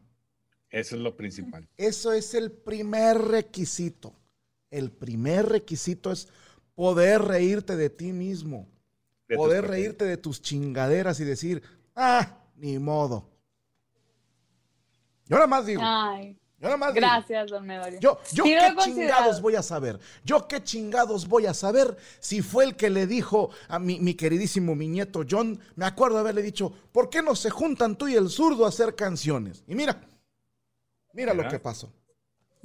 Eso es lo principal. Eso es el primer requisito. El primer requisito es poder reírte de ti mismo De poder reírte de tus chingaderas y decir, ah, ni modo. Yo nada más digo, Ay, yo nada más digo, gracias, don Medorio. yo, yo Sí qué chingados voy a saber, yo qué chingados voy a saber si fue el que le dijo a mi, mi queridísimo, mi nieto John, me acuerdo haberle dicho, ¿por qué no se juntan tú y el zurdo a hacer canciones? Y mira, mira lo que pasó.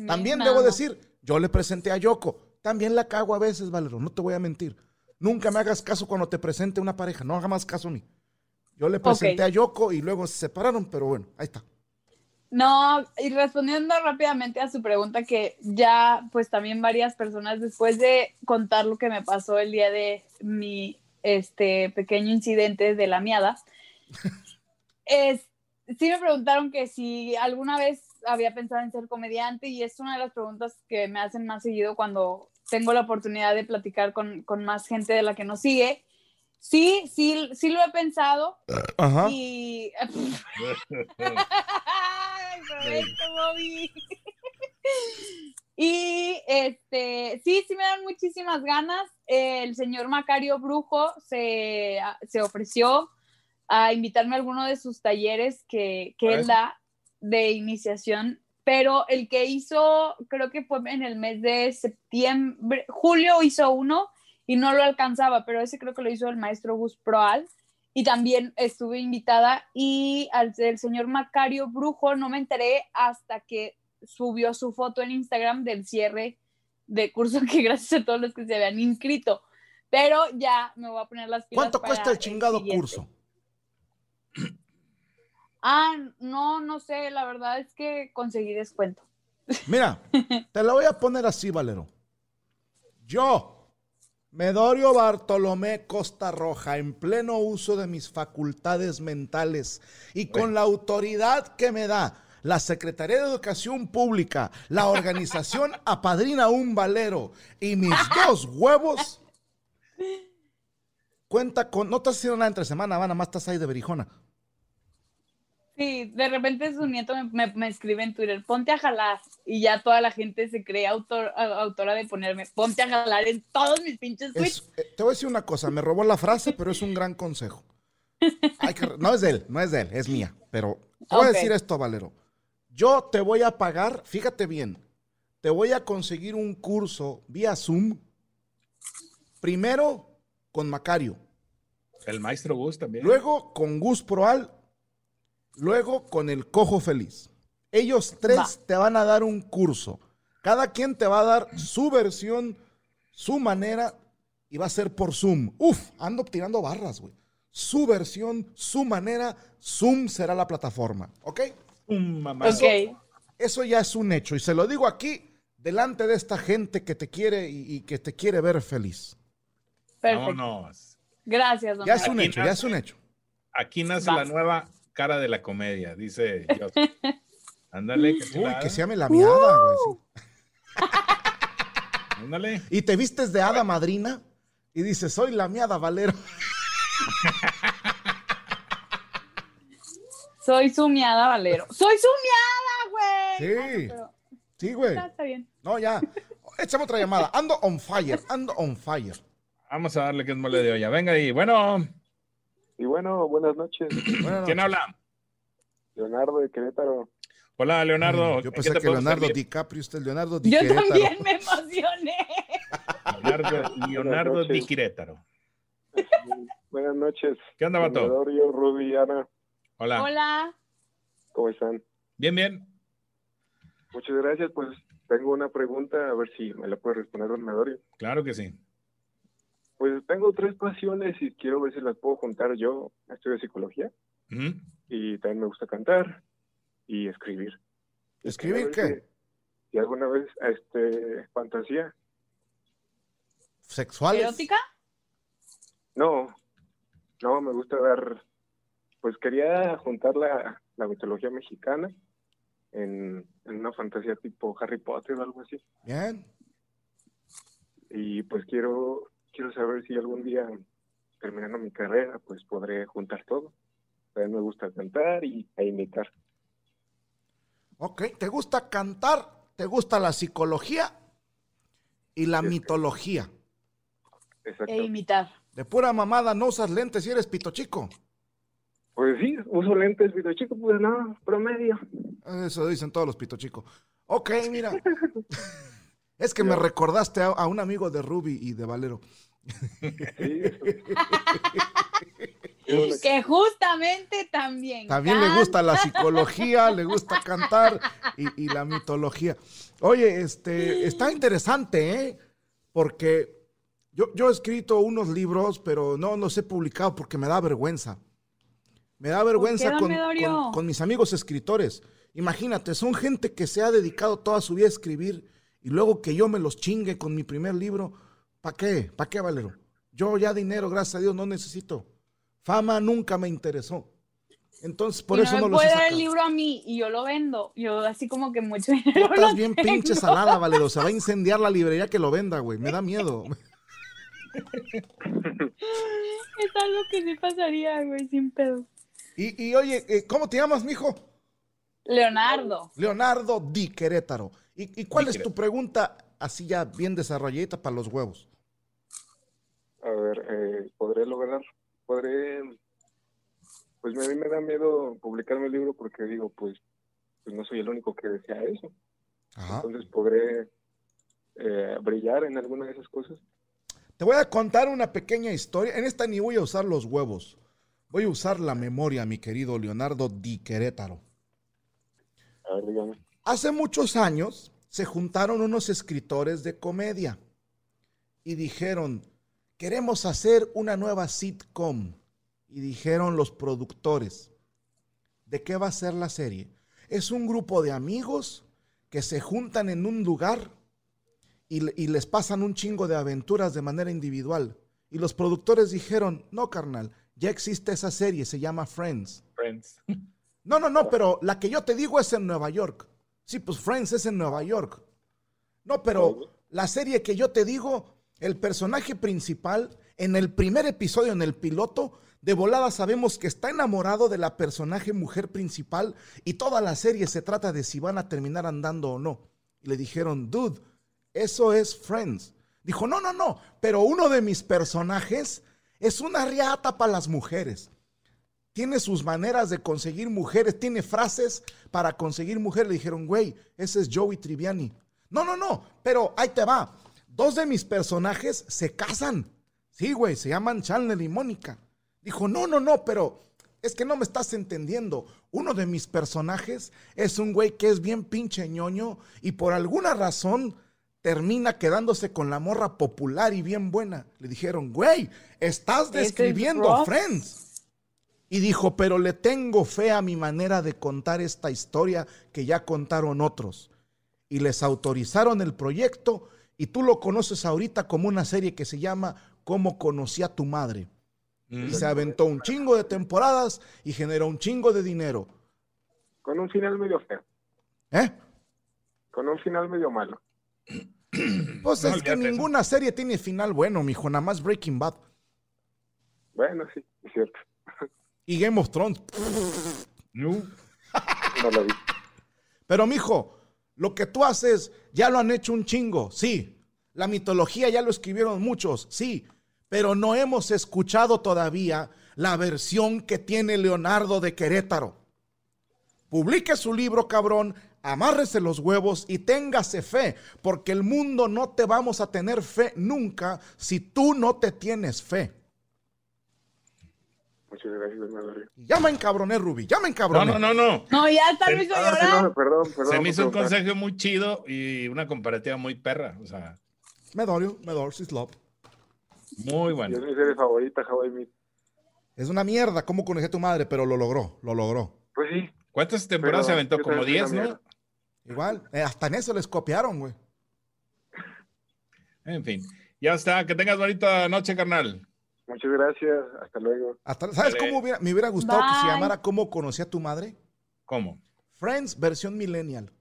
También debo decir, yo le presenté a Yoko. También la cago a veces, Valero, no te voy a mentir. Nunca me hagas caso cuando te presente una pareja, no hagas más caso a mí. Yo le presenté a Yoko y luego se separaron, pero bueno, ahí está. No, y respondiendo rápidamente a su pregunta, que ya, pues también varias personas, después de contar lo que me pasó el día de mi este pequeño incidente de la miada, es, sí me preguntaron que si alguna vez había pensado en ser comediante y es una de las preguntas que me hacen más seguido cuando tengo la oportunidad de platicar con, con más gente de la que nos sigue. Sí, sí, sí lo he pensado Ajá. y... Ay, Roberto, Bobby. Y este, sí, sí me dan muchísimas ganas. El señor Macario Brujo se, se ofreció a invitarme a alguno de sus talleres que, que él da de iniciación, pero el que hizo, creo que fue en el mes de septiembre, julio hizo uno y no lo alcanzaba, pero ese creo que lo hizo el maestro Gus Proal y también estuve invitada y al el señor Macario Brujo no me enteré hasta que subió su foto en Instagram del cierre de curso que gracias a todos los que se habían inscrito. Pero ya me voy a poner las pilas. ¿Cuánto cuesta el chingado siguiente. curso? Ah, no, no sé, la verdad es que conseguí descuento. Mira, te la voy a poner así, Valero. Yo, Medorio Bartolomé Costa Roja, en pleno uso de mis facultades mentales y con la autoridad que me da la Secretaría de Educación Pública, la organización Apadrina un Valero y mis dos huevos, cuenta con, no has haciendo nada entre semana, va, nada más estás ahí de berijona. Sí, de repente su nieto me, me- me escribe en Twitter, ponte a jalar. Y ya toda la gente se cree autor, a- autora de ponerme, ponte a jalar en todos mis pinches tweets. Es- eh, te voy a decir una cosa, me robó la frase, pero es un gran consejo. Hay que- no es de él, no es de él, es mía. Pero te voy a Ok. decir esto, Valero. Yo te voy a pagar, fíjate bien, te voy a conseguir un curso vía Zoom, primero con Macario, El maestro Gus también. luego con Gus Proal, luego con el Cojo Feliz. Ellos tres Va. te van a dar un curso. Cada quien te va a dar su versión, su manera, y va a ser por Zoom. Uf, ando tirando barras, güey. Su versión, su manera, Zoom será la plataforma. ¿Ok? Un mamá. Ok, Eso ya es un hecho. Y se lo digo aquí, delante de esta gente que te quiere y, y que te quiere ver feliz. perfecto. Vámonos. Gracias, don Ya es un Aquí hecho, ya es un hecho. Aquí nace Va. la nueva cara de la comedia, dice Joseph. Ándale, que Uy, que se llame la miada, güey. sí. Ándale. Y te vistes de hada madrina y dices, soy la miada Valero. Soy su miada, Valero. ¡Soy su miada, güey! Sí. Ah, no, Sí, güey. ah, está bien. No, ya. Échame otra llamada. Ando on fire, ando on fire. Vamos a darle que es mole de olla. Venga ahí. Bueno, Y bueno, buenas noches. Bueno, ¿quién habla? Leonardo de Querétaro. Hola, Leonardo. Yo ¿En pensé que Leonardo servir? DiCaprio, usted es Leonardo Di Yo Querétaro. también me emocioné. Leonardo, Leonardo noches. Di Querétaro. Buenas noches. ¿Qué onda, vato? Ruby, Ana, Hola. Hola. ¿cómo están? Bien, bien. Muchas gracias. Pues tengo una pregunta, a ver si me la puede responder don Medorio. Claro que sí. Pues tengo tres pasiones y quiero ver si las puedo juntar yo. Estudio psicología y también me gusta cantar y escribir. Y ¿Escribir ver qué? Si, si alguna vez, este, fantasía. ¿Sexuales? ¿Erótica? No, no, me gusta dar, pues quería juntar la, la mitología mexicana en, en una fantasía tipo Harry Potter o algo así. Bien. Y pues quiero, quiero saber si algún día, terminando mi carrera, pues podré juntar todo. También me gusta cantar y, e imitar. Ok, ¿te gusta cantar? ¿Te gusta la psicología? Y la Sí, mitología. Exacto. E imitar. De pura mamada no usas lentes y eres pito chico. Pues sí, uso lentes, video chico, pues no, promedio. Eso dicen todos los pito chicos. Ok, mira. Es que me recordaste a, a un amigo de Ruby y de Valero. Que justamente también. También le gusta la psicología, le gusta cantar y, y la mitología. Oye, este, está interesante, ¿eh? Porque yo, yo he escrito unos libros, pero no los he publicado porque me da vergüenza. Me da vergüenza con, con- con mis amigos escritores. Imagínate, son gente que se ha dedicado toda su vida a escribir y luego que yo me los chingue con mi primer libro. ¿Para qué? ¿Para qué, Valero? Yo ya dinero, gracias a Dios, no necesito. Fama nunca me interesó. Entonces, por y eso no no me los he puede dar el libro a mí y yo lo vendo. Yo así como que mucho Tú dinero. estás no bien tengo. pinche salada, Valedo. Se va a incendiar la librería que lo venda, güey. Me da miedo. Es algo que sí pasaría, güey, sin pedo. Y, y oye, eh, ¿cómo te llamas, mijo? Leonardo. Leonardo Di Querétaro. ¿Y, y cuál es tu pregunta así ya bien desarrolladita para los huevos? A ver, eh, ¿podré lograr? ¿Podré? Pues a mí me da miedo publicar mi libro porque digo, pues, pues no soy el único que desea eso. Ajá. Entonces, ¿podré eh, brillar en alguna de esas cosas? Te voy a contar una pequeña historia. En esta ni voy a usar los huevos. Voy a usar la memoria, mi querido Leonardo Di Querétaro. A ver, dígame. Hace muchos años se juntaron unos escritores de comedia y dijeron, queremos hacer una nueva sitcom. Y dijeron los productores, ¿de qué va a ser la serie? Es un grupo de amigos que se juntan en un lugar y, le- y les pasan un chingo de aventuras de manera individual. Y los productores dijeron, no, carnal, ya existe esa serie, se llama Friends. Friends. No, no, no, pero la que yo te digo es en Nueva York. Sí, pues Friends es en Nueva York. No, pero la serie que yo te digo, el personaje principal, en el primer episodio, en el piloto, de volada sabemos que está enamorado de la personaje mujer principal y toda la serie se trata de si van a terminar andando o no. Y le dijeron, dude, eso es Friends. Dijo, no, no, no, pero uno de mis personajes es una riata para las mujeres tiene sus maneras de conseguir mujeres, tiene frases para conseguir mujeres. Le dijeron, güey, ese es Joey Triviani. No, no, no, pero ahí te va. Dos de mis personajes se casan. Sí, güey, se llaman Chandler y Mónica. Dijo, no, no, no, pero es que no me estás entendiendo. Uno de mis personajes es un güey que es bien pinche ñoño y por alguna razón termina quedándose con la morra popular y bien buena. Le dijeron, güey, estás describiendo. Friends. Y dijo, pero le tengo fe a mi manera de contar esta historia que ya contaron otros. Y les autorizaron el proyecto y tú lo conoces ahorita como una serie que se llama Cómo conocí a tu madre. Mm. Y se aventó un chingo de temporadas y generó un chingo de dinero. Con un final medio feo. ¿Eh? Con un final medio malo. Pues No, es que ninguna serie tiene final bueno, mijo, nada más Breaking Bad. Bueno, sí, es cierto. Y Game of Thrones. No. No lo vi. Pero, mijo, lo que tú haces ya lo han hecho un chingo, sí. La mitología ya lo escribieron muchos, sí. Pero no hemos escuchado todavía la versión que tiene Leonardo de Querétaro. Publique su libro, cabrón, amárrese los huevos y téngase fe, porque el mundo no te vamos a tener fe nunca si tú no te tienes fe. Muchas gracias, Madre. Y ya me encabroné, Ruby, ya me No, encabroné. no, no, no. No, ya tal Sí. vez hizo Ah, sí, llorar. no, perdón, perdón. Se me hizo un consejo muy chido y una comparativa muy perra. O sea, Me dolió, me dolió, muy Yo bueno. es mi serie favorita, Hawaii Meat. Es una mierda cómo conocí a tu madre, pero lo logró, lo logró. Pues sí, ¿Cuántas temporadas Pero se aventó? Como también 10, soy una ¿no? Igual, eh, hasta en eso les copiaron, güey. En fin. Ya está. Que tengas bonita noche, carnal. Muchas gracias. Hasta luego. Hasta- ¿Sabes Dale. cómo hubiera- me hubiera gustado que se llamara ¿Cómo conocí a tu madre? ¿Cómo? Friends versión millennial.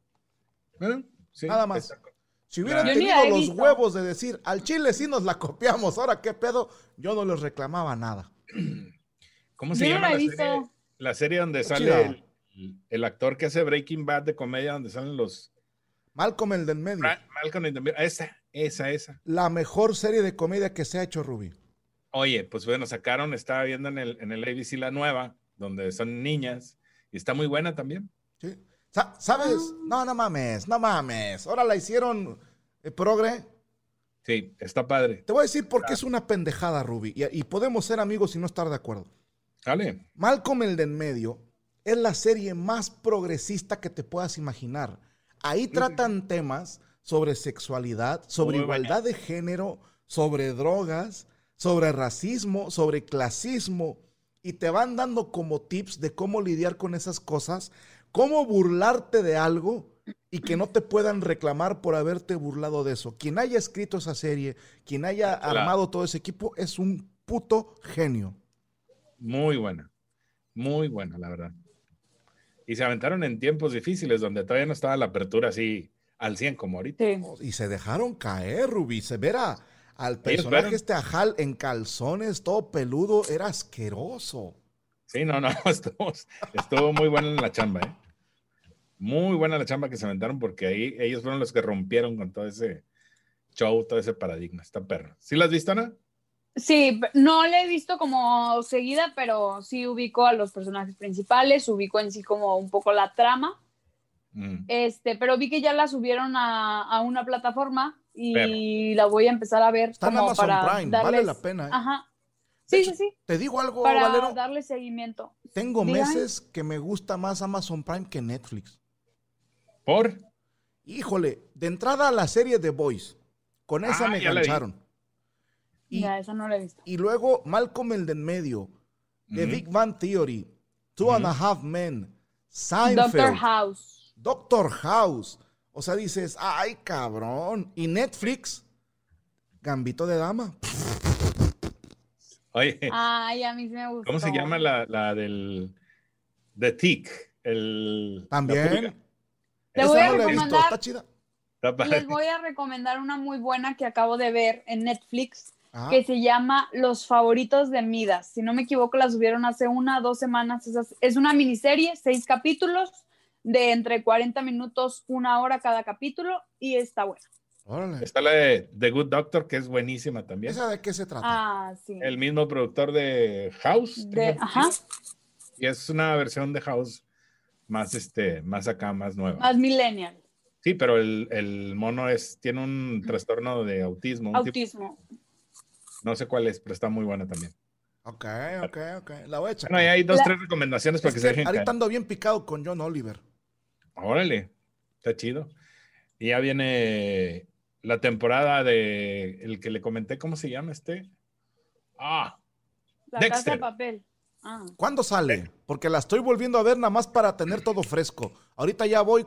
¿Eh? Sí, Nada más. exacto. Si hubieran tenido los visto. huevos de decir, al chile sí nos la copiamos, ahora qué pedo, yo no les reclamaba nada. ¿Cómo se Yo llama la serie? La serie donde sale el, el actor que hace Breaking Bad de comedia, donde salen los... Malcolm el del medio. Malcolm the Middle. Esa, esa, esa. La mejor serie de comedia que se ha hecho, Ruby. Oye, pues bueno, sacaron, estaba viendo en el, en el ABC la nueva, donde son niñas, y está muy buena también. ¿sí? Sa- ¿Sabes? No, no mames, no mames. Ahora la hicieron eh, progre. Sí, está padre. Te voy a decir por qué es una pendejada, Ruby. Y, y podemos ser amigos y no estar de acuerdo. Dale. Malcolm el de en medio es la serie más progresista que te puedas imaginar. Ahí tratan temas sobre sexualidad, sobre igualdad de género, sobre drogas, sobre racismo, sobre clasismo. Y te van dando como tips de cómo lidiar con esas cosas, cómo burlarte de algo y que no te puedan reclamar por haberte burlado de eso. Quien haya escrito esa serie, quien haya Claro. armado todo ese equipo, es un puto genio. Muy buena. Muy buena, la verdad. Y se aventaron en tiempos difíciles donde todavía no estaba la apertura así al 100 como ahorita. Sí. Y se dejaron caer, Rubí. Se verá al personaje este Ajal en calzones, todo peludo, era asqueroso. Sí, no, no, estuvo, estuvo muy buena la chamba, ¿eh? Muy buena la chamba que se aventaron porque ahí ellos fueron los que rompieron con todo ese show, todo ese paradigma. Está perro. ¿Sí la has visto, Ana? Sí, no le he visto como seguida, pero sí ubico a los personajes principales, ubico en sí como un poco la trama, Mm. este, pero vi que ya la subieron a, a una plataforma y la voy a empezar a ver Está en como Amazon para Prime, vale darles- la pena. ¿eh? Ajá. Sí, hecho, sí, sí, Te digo algo, para Valero. darle seguimiento. Tengo Digan. meses que me gusta más Amazon Prime que Netflix. ¿Por? Híjole, de entrada a la serie The Boys. Con esa Ah, me la vi. engancharon. Y, ya, esa no la he visto. y luego Malcolm el de en medio, The. Big Bang Theory, Two and a Half Men, Seinfeld, Doctor House. Doctor House. O sea, dices, ay, cabrón. Y Netflix, Gambito de Dama. Oye, Ay, a mí sí me gustó. ¿cómo se llama la, la del The Tick? El, También. Esa voy a recomendar- está chida. Les voy a recomendar una muy buena que acabo de ver en Netflix que se llama Los favoritos de Midas. Si no me equivoco, la subieron hace una o dos semanas. Es una miniserie, seis capítulos, de entre 40 minutos, una hora cada capítulo, y está buena. órale. Está la de The Good Doctor, que es buenísima también. ¿Esa de qué se trata? Ah, sí. El mismo productor de House. De, ajá, Y es una versión de House más, este, más acá, más nueva. más millennial, Sí, pero el, el mono es, tiene un trastorno de autismo. tipo- autismo. no sé cuál es, pero está muy buena también. Ok, ok, ok. La voy a checar. Bueno, y hay dos, La- tres recomendaciones para Es que, que se dejen ahorita ando bien picado con John Oliver. Órale, está chido. Y ya viene la temporada de el que le comenté, ¿cómo se llama este? Ah, La casa Dexter. de papel. Ah. ¿Cuándo sale? Porque la estoy volviendo a ver nada más para tener todo fresco. Ahorita ya voy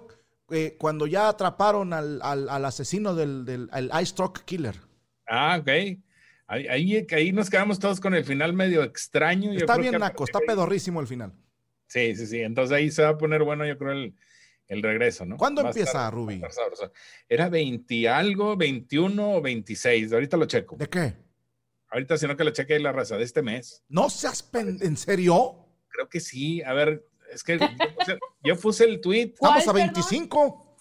eh, cuando ya atraparon al, al- al asesino del, del al Ice Truck Killer. ah, ok. Ahí, ahí, ahí nos quedamos todos con el final medio extraño. Yo Está creo bien que naco, está pedorrísimo el final. Sí, sí, sí. Entonces ahí se va a poner bueno, yo creo, el, el regreso, ¿no? ¿Cuándo Va empieza, estar-. Era 20 algo, 21 o 26. Ahorita lo checo. ¿De qué? Ahorita, si no que lo cheque ahí la raza de este mes. ¿No seas pen- en serio? Creo que sí. A ver, es que yo puse, yo puse el tweet. ¿Cuál, Estamos a perdón? 25.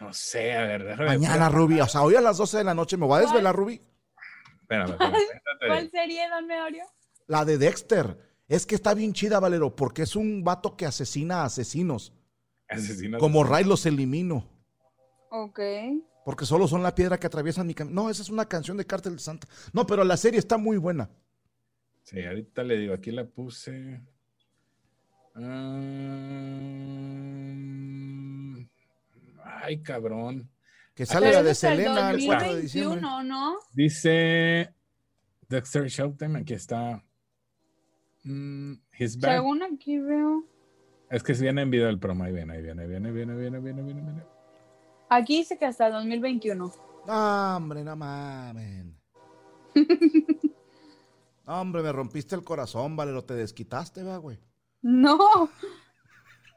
No sé, a ver. Mañana, Ruby. O sea, hoy a las 12 de la noche me voy a desvelar, Ruby. Espérame. ¿Cuál serie, don Meorio? La de Dexter. Es que está bien chida, Valero, porque es un vato que asesina a asesinos. Como Ray los elimino. Ok. Porque solo son la piedra que atraviesan mi camino. No, esa es una canción de Cártel de Santa. No, pero la serie está muy buena. Sí, ahorita le digo, aquí la puse. Mm, Ay, cabrón. Que sale la de Selena el 4 de diciembre. 2021, ¿no? Dice Dexter Showtime, aquí está. Mm, his back. Según aquí veo. Es que si viene en video el promo, ahí viene, ahí viene, ahí viene, viene, viene, viene, viene, viene. Aquí dice que hasta el 2021. No, hombre, no mamen. No, hombre, me rompiste el corazón, Valero. Te desquitaste, va, güey. No.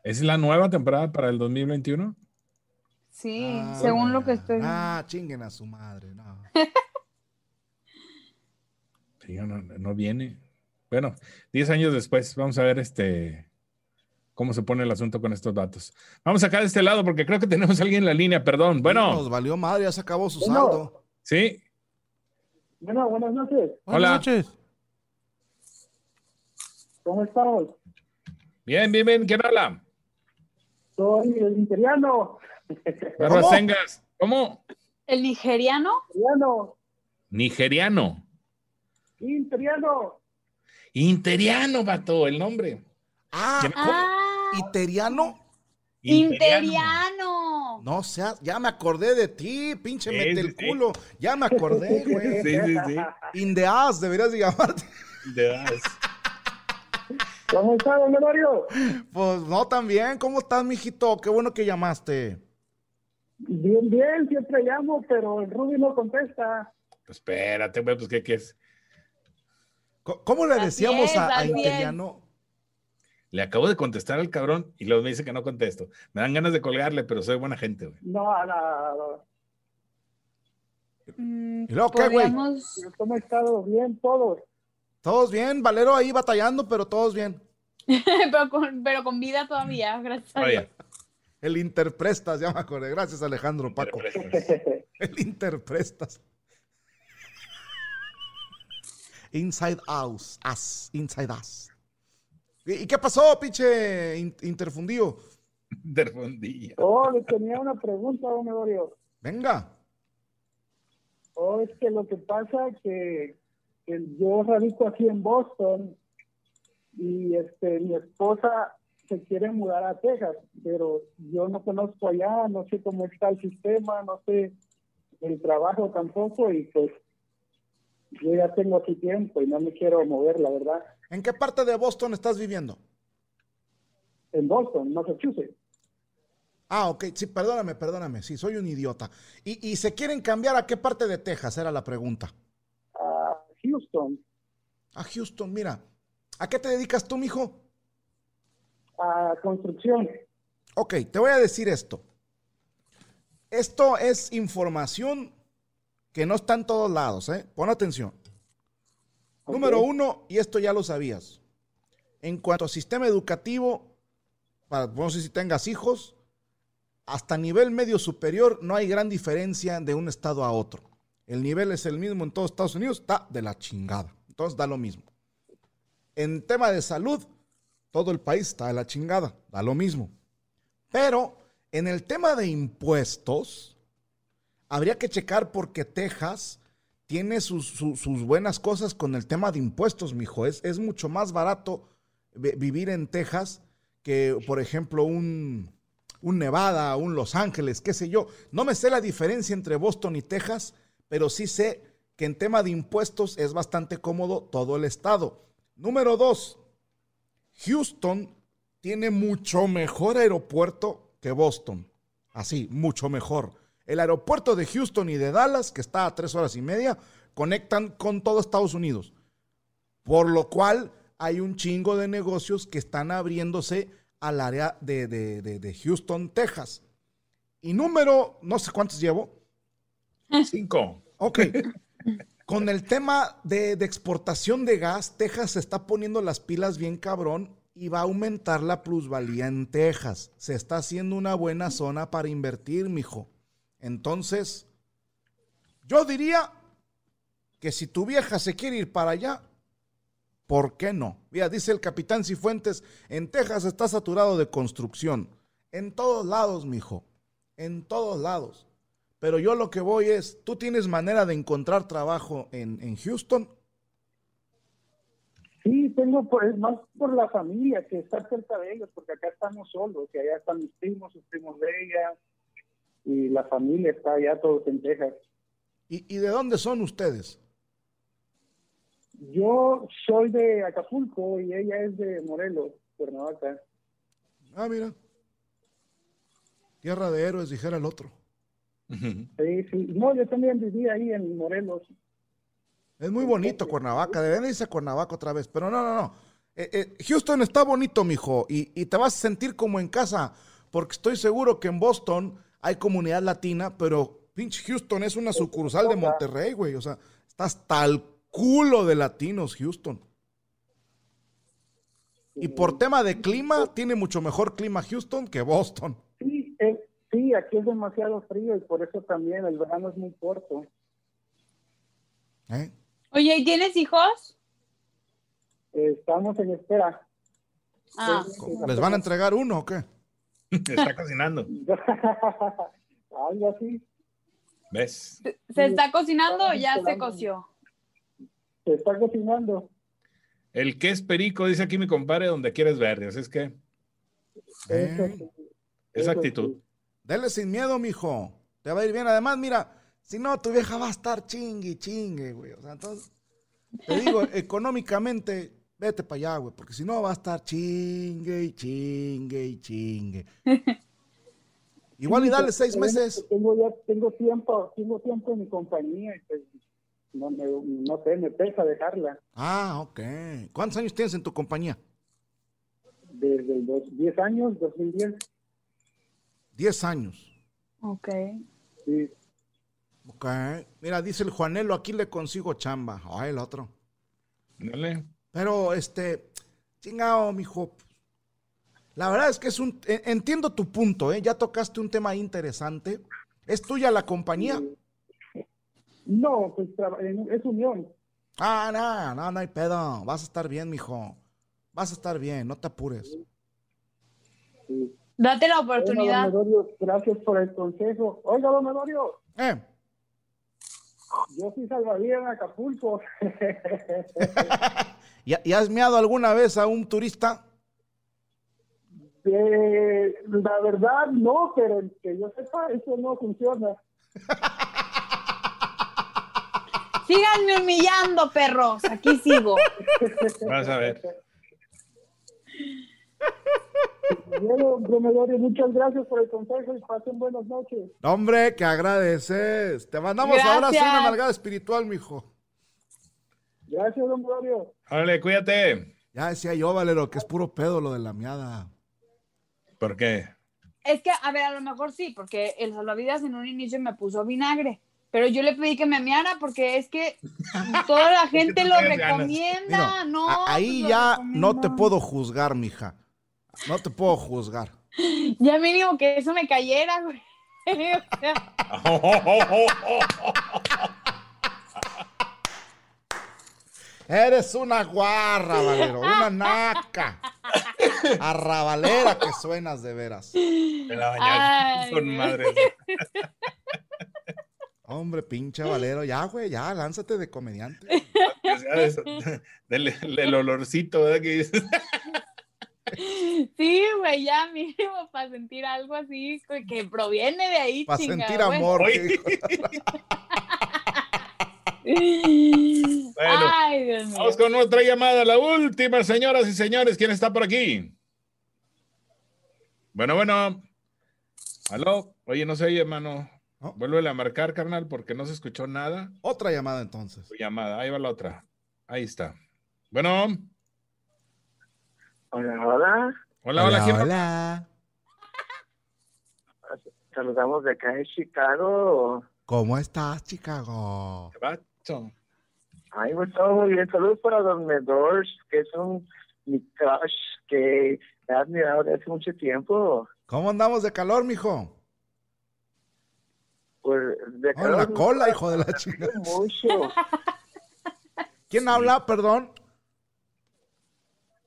¿Es la nueva temporada para el 2021? Sí, Ah, según lo que estoy viendo. Ah, chinguen a su madre, no. Sí, no, no viene. Bueno, 10 años después, vamos a ver este cómo se pone el asunto con estos datos. Vamos acá de este lado porque creo que tenemos a alguien en la línea, perdón. Bueno, Nos valió madre, ya se acabó su Bueno. saldo. sí, Bueno, buenas noches. Hola. Buenas noches. ¿Cómo estamos? bien, bien, bien, ¿quién habla? Soy el interiano. Barbas ¿Cómo? ¿Cómo? ¿El nigeriano? Interiano. Nigeriano. Interiano. Interiano, vato, el nombre. Ah, ¿Iteriano? interiano. No seas, ya me acordé de ti, pinche Sí, mete sí, el sí. culo. Ya me acordé, güey. Sí, sí, sí. In the ass, deberías de llamarte. De das. ¿Cómo está, don Mario? Pues no, también. ¿Cómo estás, mijito? Qué bueno que llamaste. Bien, bien, siempre llamo, pero el Ruby no contesta. Pues espérate, güey, pues ¿qué, qué es? ¿Cómo le Así decíamos es, a, a así es. Interiano? Le acabo de contestar al cabrón y luego me dice que no contesto. Me dan ganas de colgarle, pero soy buena gente, güey. No, no, no. Mm, ¿Y luego qué, güey? ¿Cómo estado? Bien, todos. Todos bien, Valero ahí batallando, pero todos bien. pero, con, pero con vida todavía, gracias a Dios. El Interprestas, ya me acordé. Gracias, Alejandro Paco. El Interprestas. Inside House. Us. Inside Us. ¿Y qué pasó, pinche in- interfundido? interfundilla. Oh, le tenía una pregunta, don Gregorio. Venga. Oh, es que lo que pasa es que, que yo radico aquí en Boston y este mi esposa se quiere mudar a Texas, pero yo no conozco allá, no sé cómo está el sistema, no sé el trabajo tampoco y pues yo ya tengo aquí tiempo y no me quiero mover, la verdad, ¿En qué parte de Boston estás viviendo? en Boston, Massachusetts. Ah, ok. Sí, perdóname, perdóname. Sí, soy un idiota. ¿Y, y se quieren cambiar a qué parte de Texas? Era la pregunta. a Houston, A Houston, mira. ¿A qué te dedicas tú, mijo? a construcción. Ok, te voy a decir esto. Esto es información que no está en todos lados, ¿eh? Pon atención. Número uno, y esto ya lo sabías. En cuanto a sistema educativo, para, no sé si tengas hijos, hasta nivel medio superior no hay gran diferencia de un estado a otro. El nivel es el mismo en todos Estados Unidos, está de la chingada. Entonces da lo mismo. En tema de salud, todo el país está de la chingada, da lo mismo. Pero en el tema de impuestos, habría que checar porque Texas tiene sus, su- sus buenas cosas con el tema de impuestos, mijo. Es, es mucho más barato vi- vivir en Texas que, por ejemplo, un, un Nevada, un Los Ángeles, qué sé yo. No me sé la diferencia entre Boston y Texas, pero sí sé que en tema de impuestos es bastante cómodo todo el estado. Número dos, Houston tiene mucho mejor aeropuerto que Boston. Así, mucho mejor. El aeropuerto de Houston y de Dallas, que está a tres horas y media, conectan con todo Estados Unidos. Por lo cual hay un chingo de negocios que están abriéndose al área de, de- de- de Houston, Texas. Y número, no sé cuántos llevo. Cinco. Ok. Con el tema de, de exportación de gas, Texas se está poniendo las pilas bien cabrón y va a aumentar la plusvalía en Texas. Se está haciendo una buena zona para invertir, mijo. Entonces, yo diría que si tu vieja se quiere ir para allá, ¿por qué no? Mira, dice el capitán Cifuentes, en Texas está saturado de construcción. En todos lados, mijo. En todos lados. Pero yo lo que voy es, ¿tú tienes manera de encontrar trabajo en, en Houston? Sí, tengo pues más por la familia que está cerca de ellos, porque acá estamos solos, que allá están mis primos, sus primos de ella, y la familia está allá todos en Texas. ¿Y, y de dónde son ustedes? Yo soy de Acapulco y ella es de Morelos, Cuernavaca. Ah, mira. Tierra de héroes, dijera el otro. Sí, sí. No, yo también viví ahí en Morelos. Es muy bonito Cuernavaca, deben irse a Cuernavaca otra vez, pero no, no, no. Eh, eh, Houston está bonito, mijo, y, y te vas a sentir como en casa, porque estoy seguro que en Boston hay comunidad latina, pero pinche Houston es una sucursal de Monterrey, güey, o sea, está hasta el culo de latinos, Houston. Y por tema de clima, tiene mucho mejor clima Houston que Boston. Sí, eh, sí, aquí es demasiado frío y por eso también el verano es muy corto. ¿eh? Oye, ¿y tienes hijos? Eh, estamos en espera. Ah, ¿Les van a entregar uno o qué? Está cocinando. Algo así. ¿Ves? ¿se está cocinando o ya se coció? Se está cocinando. El que es perico, dice aquí mi compadre, donde quieres verde. Así es que ¿Eh? esa actitud. sí. Dele sin miedo, mijo. Te va a ir bien. Además, mira, si no, tu vieja va a estar chingue, chingue, güey. O sea, entonces, te digo, económicamente, vete para allá, güey. Porque si no, va a estar chingue y chingue y chingue. Igual y dale seis meses. Tengo ya, tengo tiempo, tengo tiempo en mi compañía y pues, no, me- no sé, me pesa dejarla. Ah, ok. ¿Cuántos años tienes en tu compañía? desde los 10 años, 2010. 10 años. Ok. Sí. Ok. Mira, dice el Juanelo, aquí le consigo chamba. Ay, el otro. Dale. Pero, este, chingado, mijo. La verdad es que es un. e- Entiendo tu punto, ¿eh? Ya tocaste un tema interesante. ¿Es tuya la compañía? No, pues es unión. Ah, no, no, no hay pedo. Vas a estar bien, mijo. Vas a estar bien, no te apures. Sí. Date la Bueno, don oportunidad. Medorio, gracias por el consejo. Oiga, don Medorio, Eh, yo fui salvavidas en Acapulco. ¿y, y has meado alguna vez a un turista? Eh, la verdad, no, pero que yo sepa, eso no funciona. Síganme humillando, perros. Aquí sigo. Vas a ver. Bueno, don Medorio, muchas gracias por el consejo y pasen buenas noches. Hombre, que agradeces. Te mandamos ahora sí Gracias. una nalgada espiritual, mijo. Gracias, don Medorio. Órale, cuídate. Ya decía yo, Valero, que es puro pedo lo de la miada. ¿Por qué? Es que, a ver, a lo mejor sí, porque el salvavidas en un inicio me puso vinagre. Pero yo le pedí que me meara porque es que toda la gente lo recomienda, Mira, ¿no? ahí pues lo ya no te puedo juzgar, mija. No te puedo juzgar. Ya mínimo que eso me cayera, güey. O sea, Eres una guarra, Valero, una naca. Arrabalera que suenas de veras. Te la bañaste con madre. Hombre, pinche Valero, ya, güey, ya, lánzate de comediante. Del, del olorcito, ¿verdad? Que dices. Sí, güey, ya mínimo para sentir algo así que- que proviene de ahí, Para sentir amor. Que. Bueno, Ay, Dios mío. Vamos con otra llamada, la última, señoras y señores. ¿Quién está por aquí? Bueno, bueno. ¿Aló? Oye, no se oye, hermano. No. Vuelve a marcar, carnal, porque no se escuchó nada. Otra llamada entonces. Tu llamada, ahí va la otra. Ahí está. Bueno, Hola, hola. hola, hola. ¿quién- hola. Saludamos de acá en Chicago. ¿Cómo estás, Chicago? Vato. Ay, pues todo muy bien. Saludos para Don Medors, que es un mi crush que he admirado desde hace mucho tiempo. ¿Cómo andamos de calor, mijo? Pues de Oh, en la calor, cola, hijo de la chingada. Mucho. ¿Quién habla, perdón?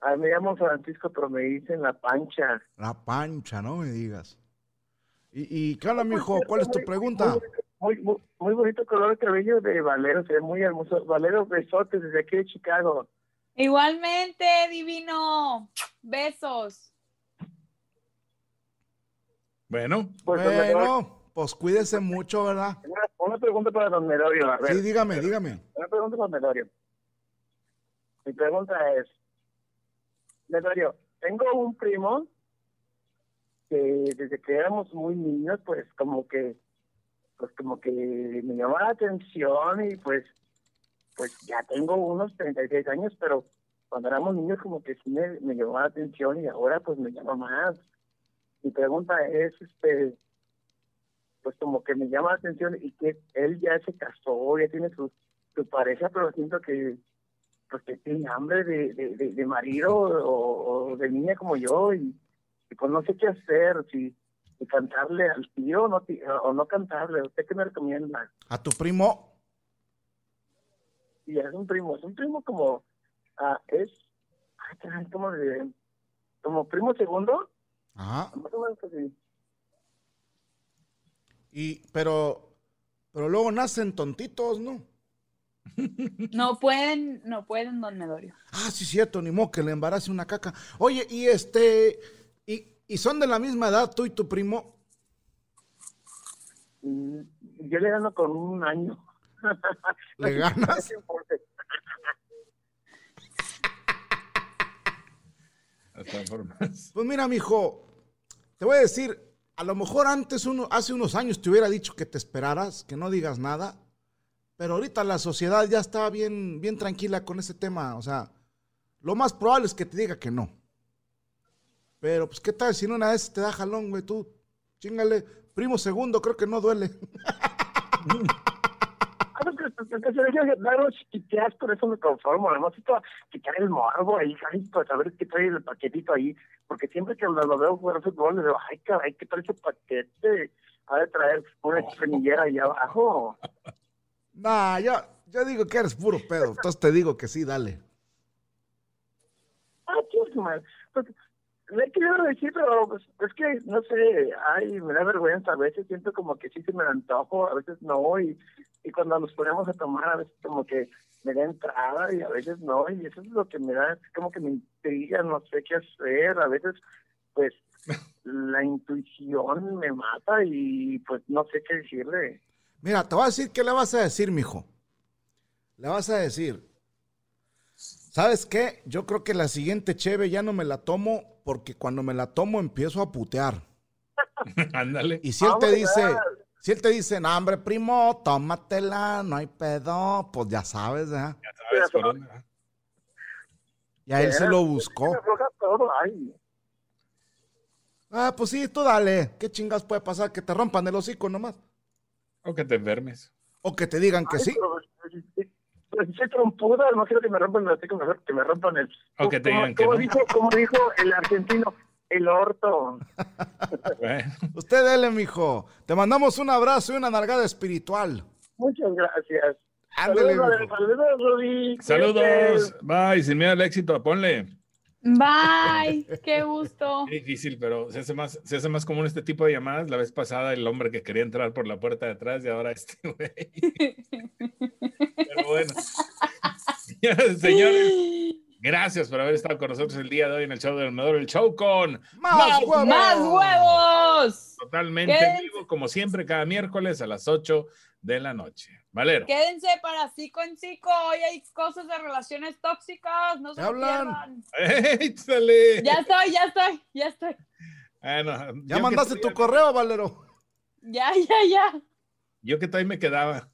Ay, me llamo Francisco, pero me dicen La Pancha. La pancha, no me digas. ¿Y, y qué onda, mijo? ¿Cuál es tu pregunta? Muy, muy, muy bonito color de cabello de Valero, se ve muy hermoso. Valero, besotes desde aquí de Chicago. Igualmente, divino. Besos. Bueno, Pues, Bueno, pues cuídese mucho, ¿verdad? una, una pregunta para Don Medorio. A ver. Sí, dígame, dígame. Una pregunta para Medorio. Mi pregunta es, Medorio, tengo un primo que desde que éramos muy niños, pues como que, pues como que me llamó la atención y pues, pues ya tengo unos 36 años, pero cuando éramos niños como que sí me, me llamó la atención y ahora pues me llama más. Mi pregunta es, este, pues como que me llama la atención y que él ya se casó, ya tiene su, su pareja, pero siento que pues que tiene hambre de, de, de, marido o, o de niña como yo y, y pues no sé qué hacer, si, si cantarle al tío o no, o no cantarle, ¿usted qué me recomienda? A tu primo, Y es un primo, es un primo como, ah, es, ay, como de, como primo segundo, ajá. más o menos así. Y, pero, pero luego nacen tontitos, ¿no? No pueden, no pueden, don Medorio. Ah, sí, cierto, ni modo que le embarace una caca. Oye, y este, y, y son de la misma edad, tú y tu primo. Mm, Yo le gano con un año. ¿Le ganas? Pues mira, mijo, te voy a decir, a lo mejor antes, uno, hace unos años te hubiera dicho que te esperaras, que no digas nada, pero ahorita la sociedad ya está bien, bien tranquila con ese tema. O sea, lo más probable es que te diga que no. Pero, pues, ¿qué tal si en una vez te da jalón, güey? Tú, chingale. Primo segundo, creo que no duele. Ah, pues, dar unos chiquiteas, con eso me conformo. Además, esto, quitar el morbo ahí. Para saber qué trae el paquetito ahí. Porque siempre que lo, veo jugar fútbol, le digo, ay, caray, ¿qué trae ese paquete? Ha de traer una espinillera ahí abajo. Nah, yo, yo digo que eres puro pedo. Entonces te digo que sí, dale. Ah, chis, man. Pues, le he querido decir, pero pues, es que, no sé, ay, me da vergüenza. A veces siento como que sí se me antojo, a veces no. Y, y cuando nos ponemos a tomar, a veces como que me da entrada y a veces no. Y eso es lo que me da, como que me intriga, no sé qué hacer. A veces, pues, la intuición me mata y pues no sé qué decirle. Mira, te voy a decir qué le vas a decir, mijo. Le vas a decir, ¿sabes qué? Yo creo que la siguiente cheve ya no me la tomo porque cuando me la tomo empiezo a putear. Ándale. Y si él te dice, si él te dice, no, hombre, primo, tómatela, no hay pedo, pues ya sabes, ¿verdad? Ya sabes va. Ya él se lo buscó. Ah, pues sí, tú dale. ¿Qué chingas puede pasar? Que te rompan el hocico nomás. O que te enfermes. O que te digan que Ay, sí. pero, pues, soy trompuda, no quiero que me rompan el hocico, mejor que me rompan el... O que te como- digan que como no. Dijo, como dijo el argentino, el orto. Bueno, Usted dele, mijo. Te mandamos un abrazo y una nalgada espiritual. Muchas gracias. Ándele, Saludos, saludos, Rudy. saludos. Bye. Sin miedo al éxito, ponle. Bye, qué gusto. Qué difícil, pero se hace más, se hace más común este tipo de llamadas. La vez pasada el hombre que quería entrar por la puerta de atrás y ahora este güey. Pero bueno. Señores, señores, gracias por haber estado con nosotros el día de hoy en el show del Medor, el show con ¡Más huevos! ¡Más huevos! totalmente ¿Qué? en vivo, como siempre, cada miércoles a las 8 de la noche. Valero. Quédense para Cico en Cico. Hoy hay cosas de relaciones tóxicas. No se ¿Qué lo hablan? pierdan. ¡Échale! Ya estoy, ya estoy, ya estoy. Bueno, Ya mandaste que tu correo, Valero. Ya, ya, ya. Yo que todavía me quedaba.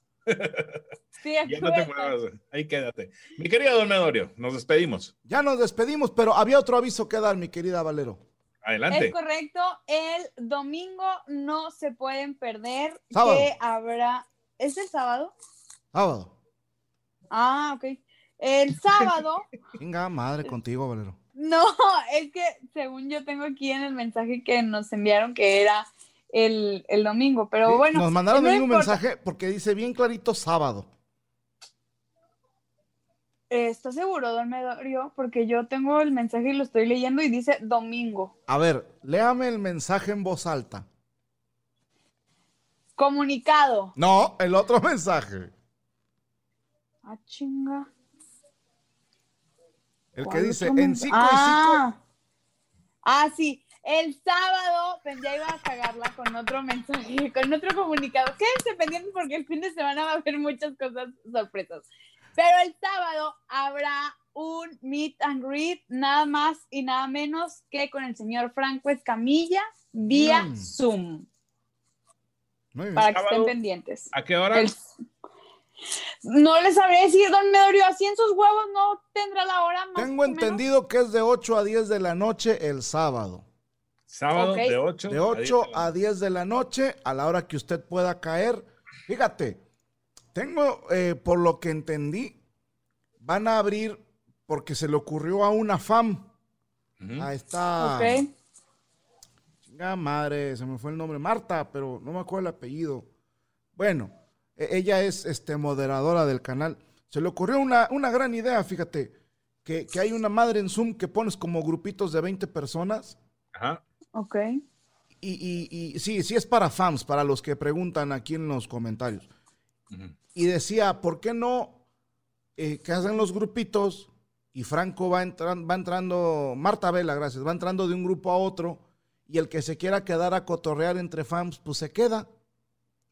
Sí, Ya no te muevas. Ahí quédate. Mi querido Don Medorio, nos despedimos. Ya nos despedimos, pero había otro aviso que dar, mi querida Valero. Adelante. Es correcto. El domingo no se pueden perder. Sábado. Que habrá. ¿Es el sábado? Sábado. Ah, ok. El sábado. Venga, madre contigo, Valero. No, es que según yo tengo aquí en el mensaje que nos enviaron que era el, el domingo, pero bueno. Nos mandaron no un importa. mensaje porque dice bien clarito sábado. Eh, ¿Estás seguro, don Medorio? Porque yo tengo el mensaje y lo estoy leyendo y dice domingo. A ver, léame el mensaje en voz alta. Comunicado. No, el otro mensaje. Ah, chinga. El que ¿Cuál dice otro en cinco y cinco. ah. Ah, sí. El sábado, pues ya iba a cagarla con otro mensaje, con otro comunicado. Quédense pendientes porque el fin de semana va a haber muchas cosas sorpresas. Pero el sábado habrá un meet and greet, nada más y nada menos que con el señor Franco Escamilla vía Mm. Zoom, Muy bien. para que estén pendientes. ¿A qué hora? El- No les sabré decir, don Medorio, así en sus huevos no tendrá la hora más Tengo entendido que es de 8 a 10 de la noche el sábado. Sábado de 8. De 8 a 10 de la noche, a la hora que usted pueda caer. Fíjate, tengo, eh, por lo que entendí, van a abrir, porque se le ocurrió a una FAM, a esta... Ok. Madre, se me fue el nombre, Marta, pero no me acuerdo el apellido. Bueno, e- ella es este, moderadora del canal. Se le ocurrió una, una gran idea, fíjate, que, que hay una madre en Zoom que pones como grupitos de 20 personas. Ajá. Ok. Y, y- y sí, sí es para fans, para los que preguntan aquí en los comentarios. Y decía, ¿por qué no eh, que hacen los grupitos y Franco va, entran- va entrando, Marta Vela, gracias, va entrando de un grupo a otro y el que se quiera quedar a cotorrear entre fans, pues se queda.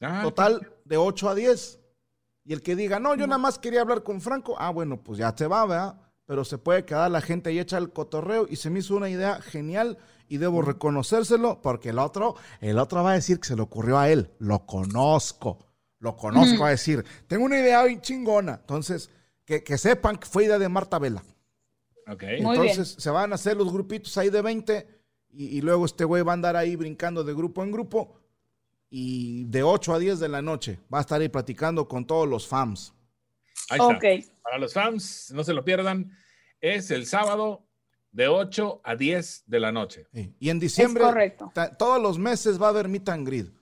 Ah, Total, de 8 a 10. Y el que diga, no, yo nada más quería hablar con Franco, ah, bueno, pues ya te va, ¿verdad? Pero se puede quedar la gente y echa el cotorreo y se me hizo una idea genial y debo reconocérselo porque el otro, el otro va a decir que se le ocurrió a él, lo conozco, lo conozco, a decir, tengo una idea bien chingona. Entonces, que, que sepan que fue idea de Marta Vela. Ok. Muy bien. Entonces se van a hacer los grupitos ahí de 20 Y, y luego este güey va a andar ahí brincando de grupo en grupo. Y de 8 a 10 de la noche va a estar ahí platicando con todos los fans. Ahí está. Ok. Para los fans, no se lo pierdan. Es el sábado de 8 a 10 de la noche. Sí. Y en diciembre, todos los meses va a haber meet and greet.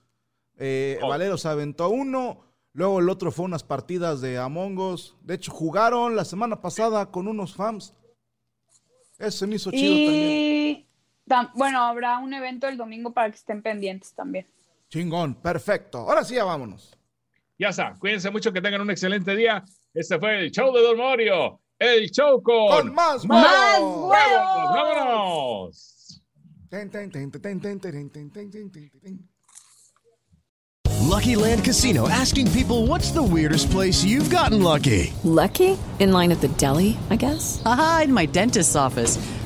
Eh, Oh. Valero se aventó uno, luego el otro fue unas partidas de Among Us. De hecho, jugaron la semana pasada con unos fans. Eso se me hizo chido también. Bueno, habrá un evento el domingo para que estén pendientes también. Chingón, perfecto. Ahora sí, ya vámonos. Ya está, cuídense mucho, que tengan un excelente día. Este fue el show de Don el show con, más, huevos. huevos. ¡Vámonos! Lucky Land Casino asking people what's the weirdest place you've gotten lucky? Lucky? In line at the deli, I guess? Aha, in my dentist's office.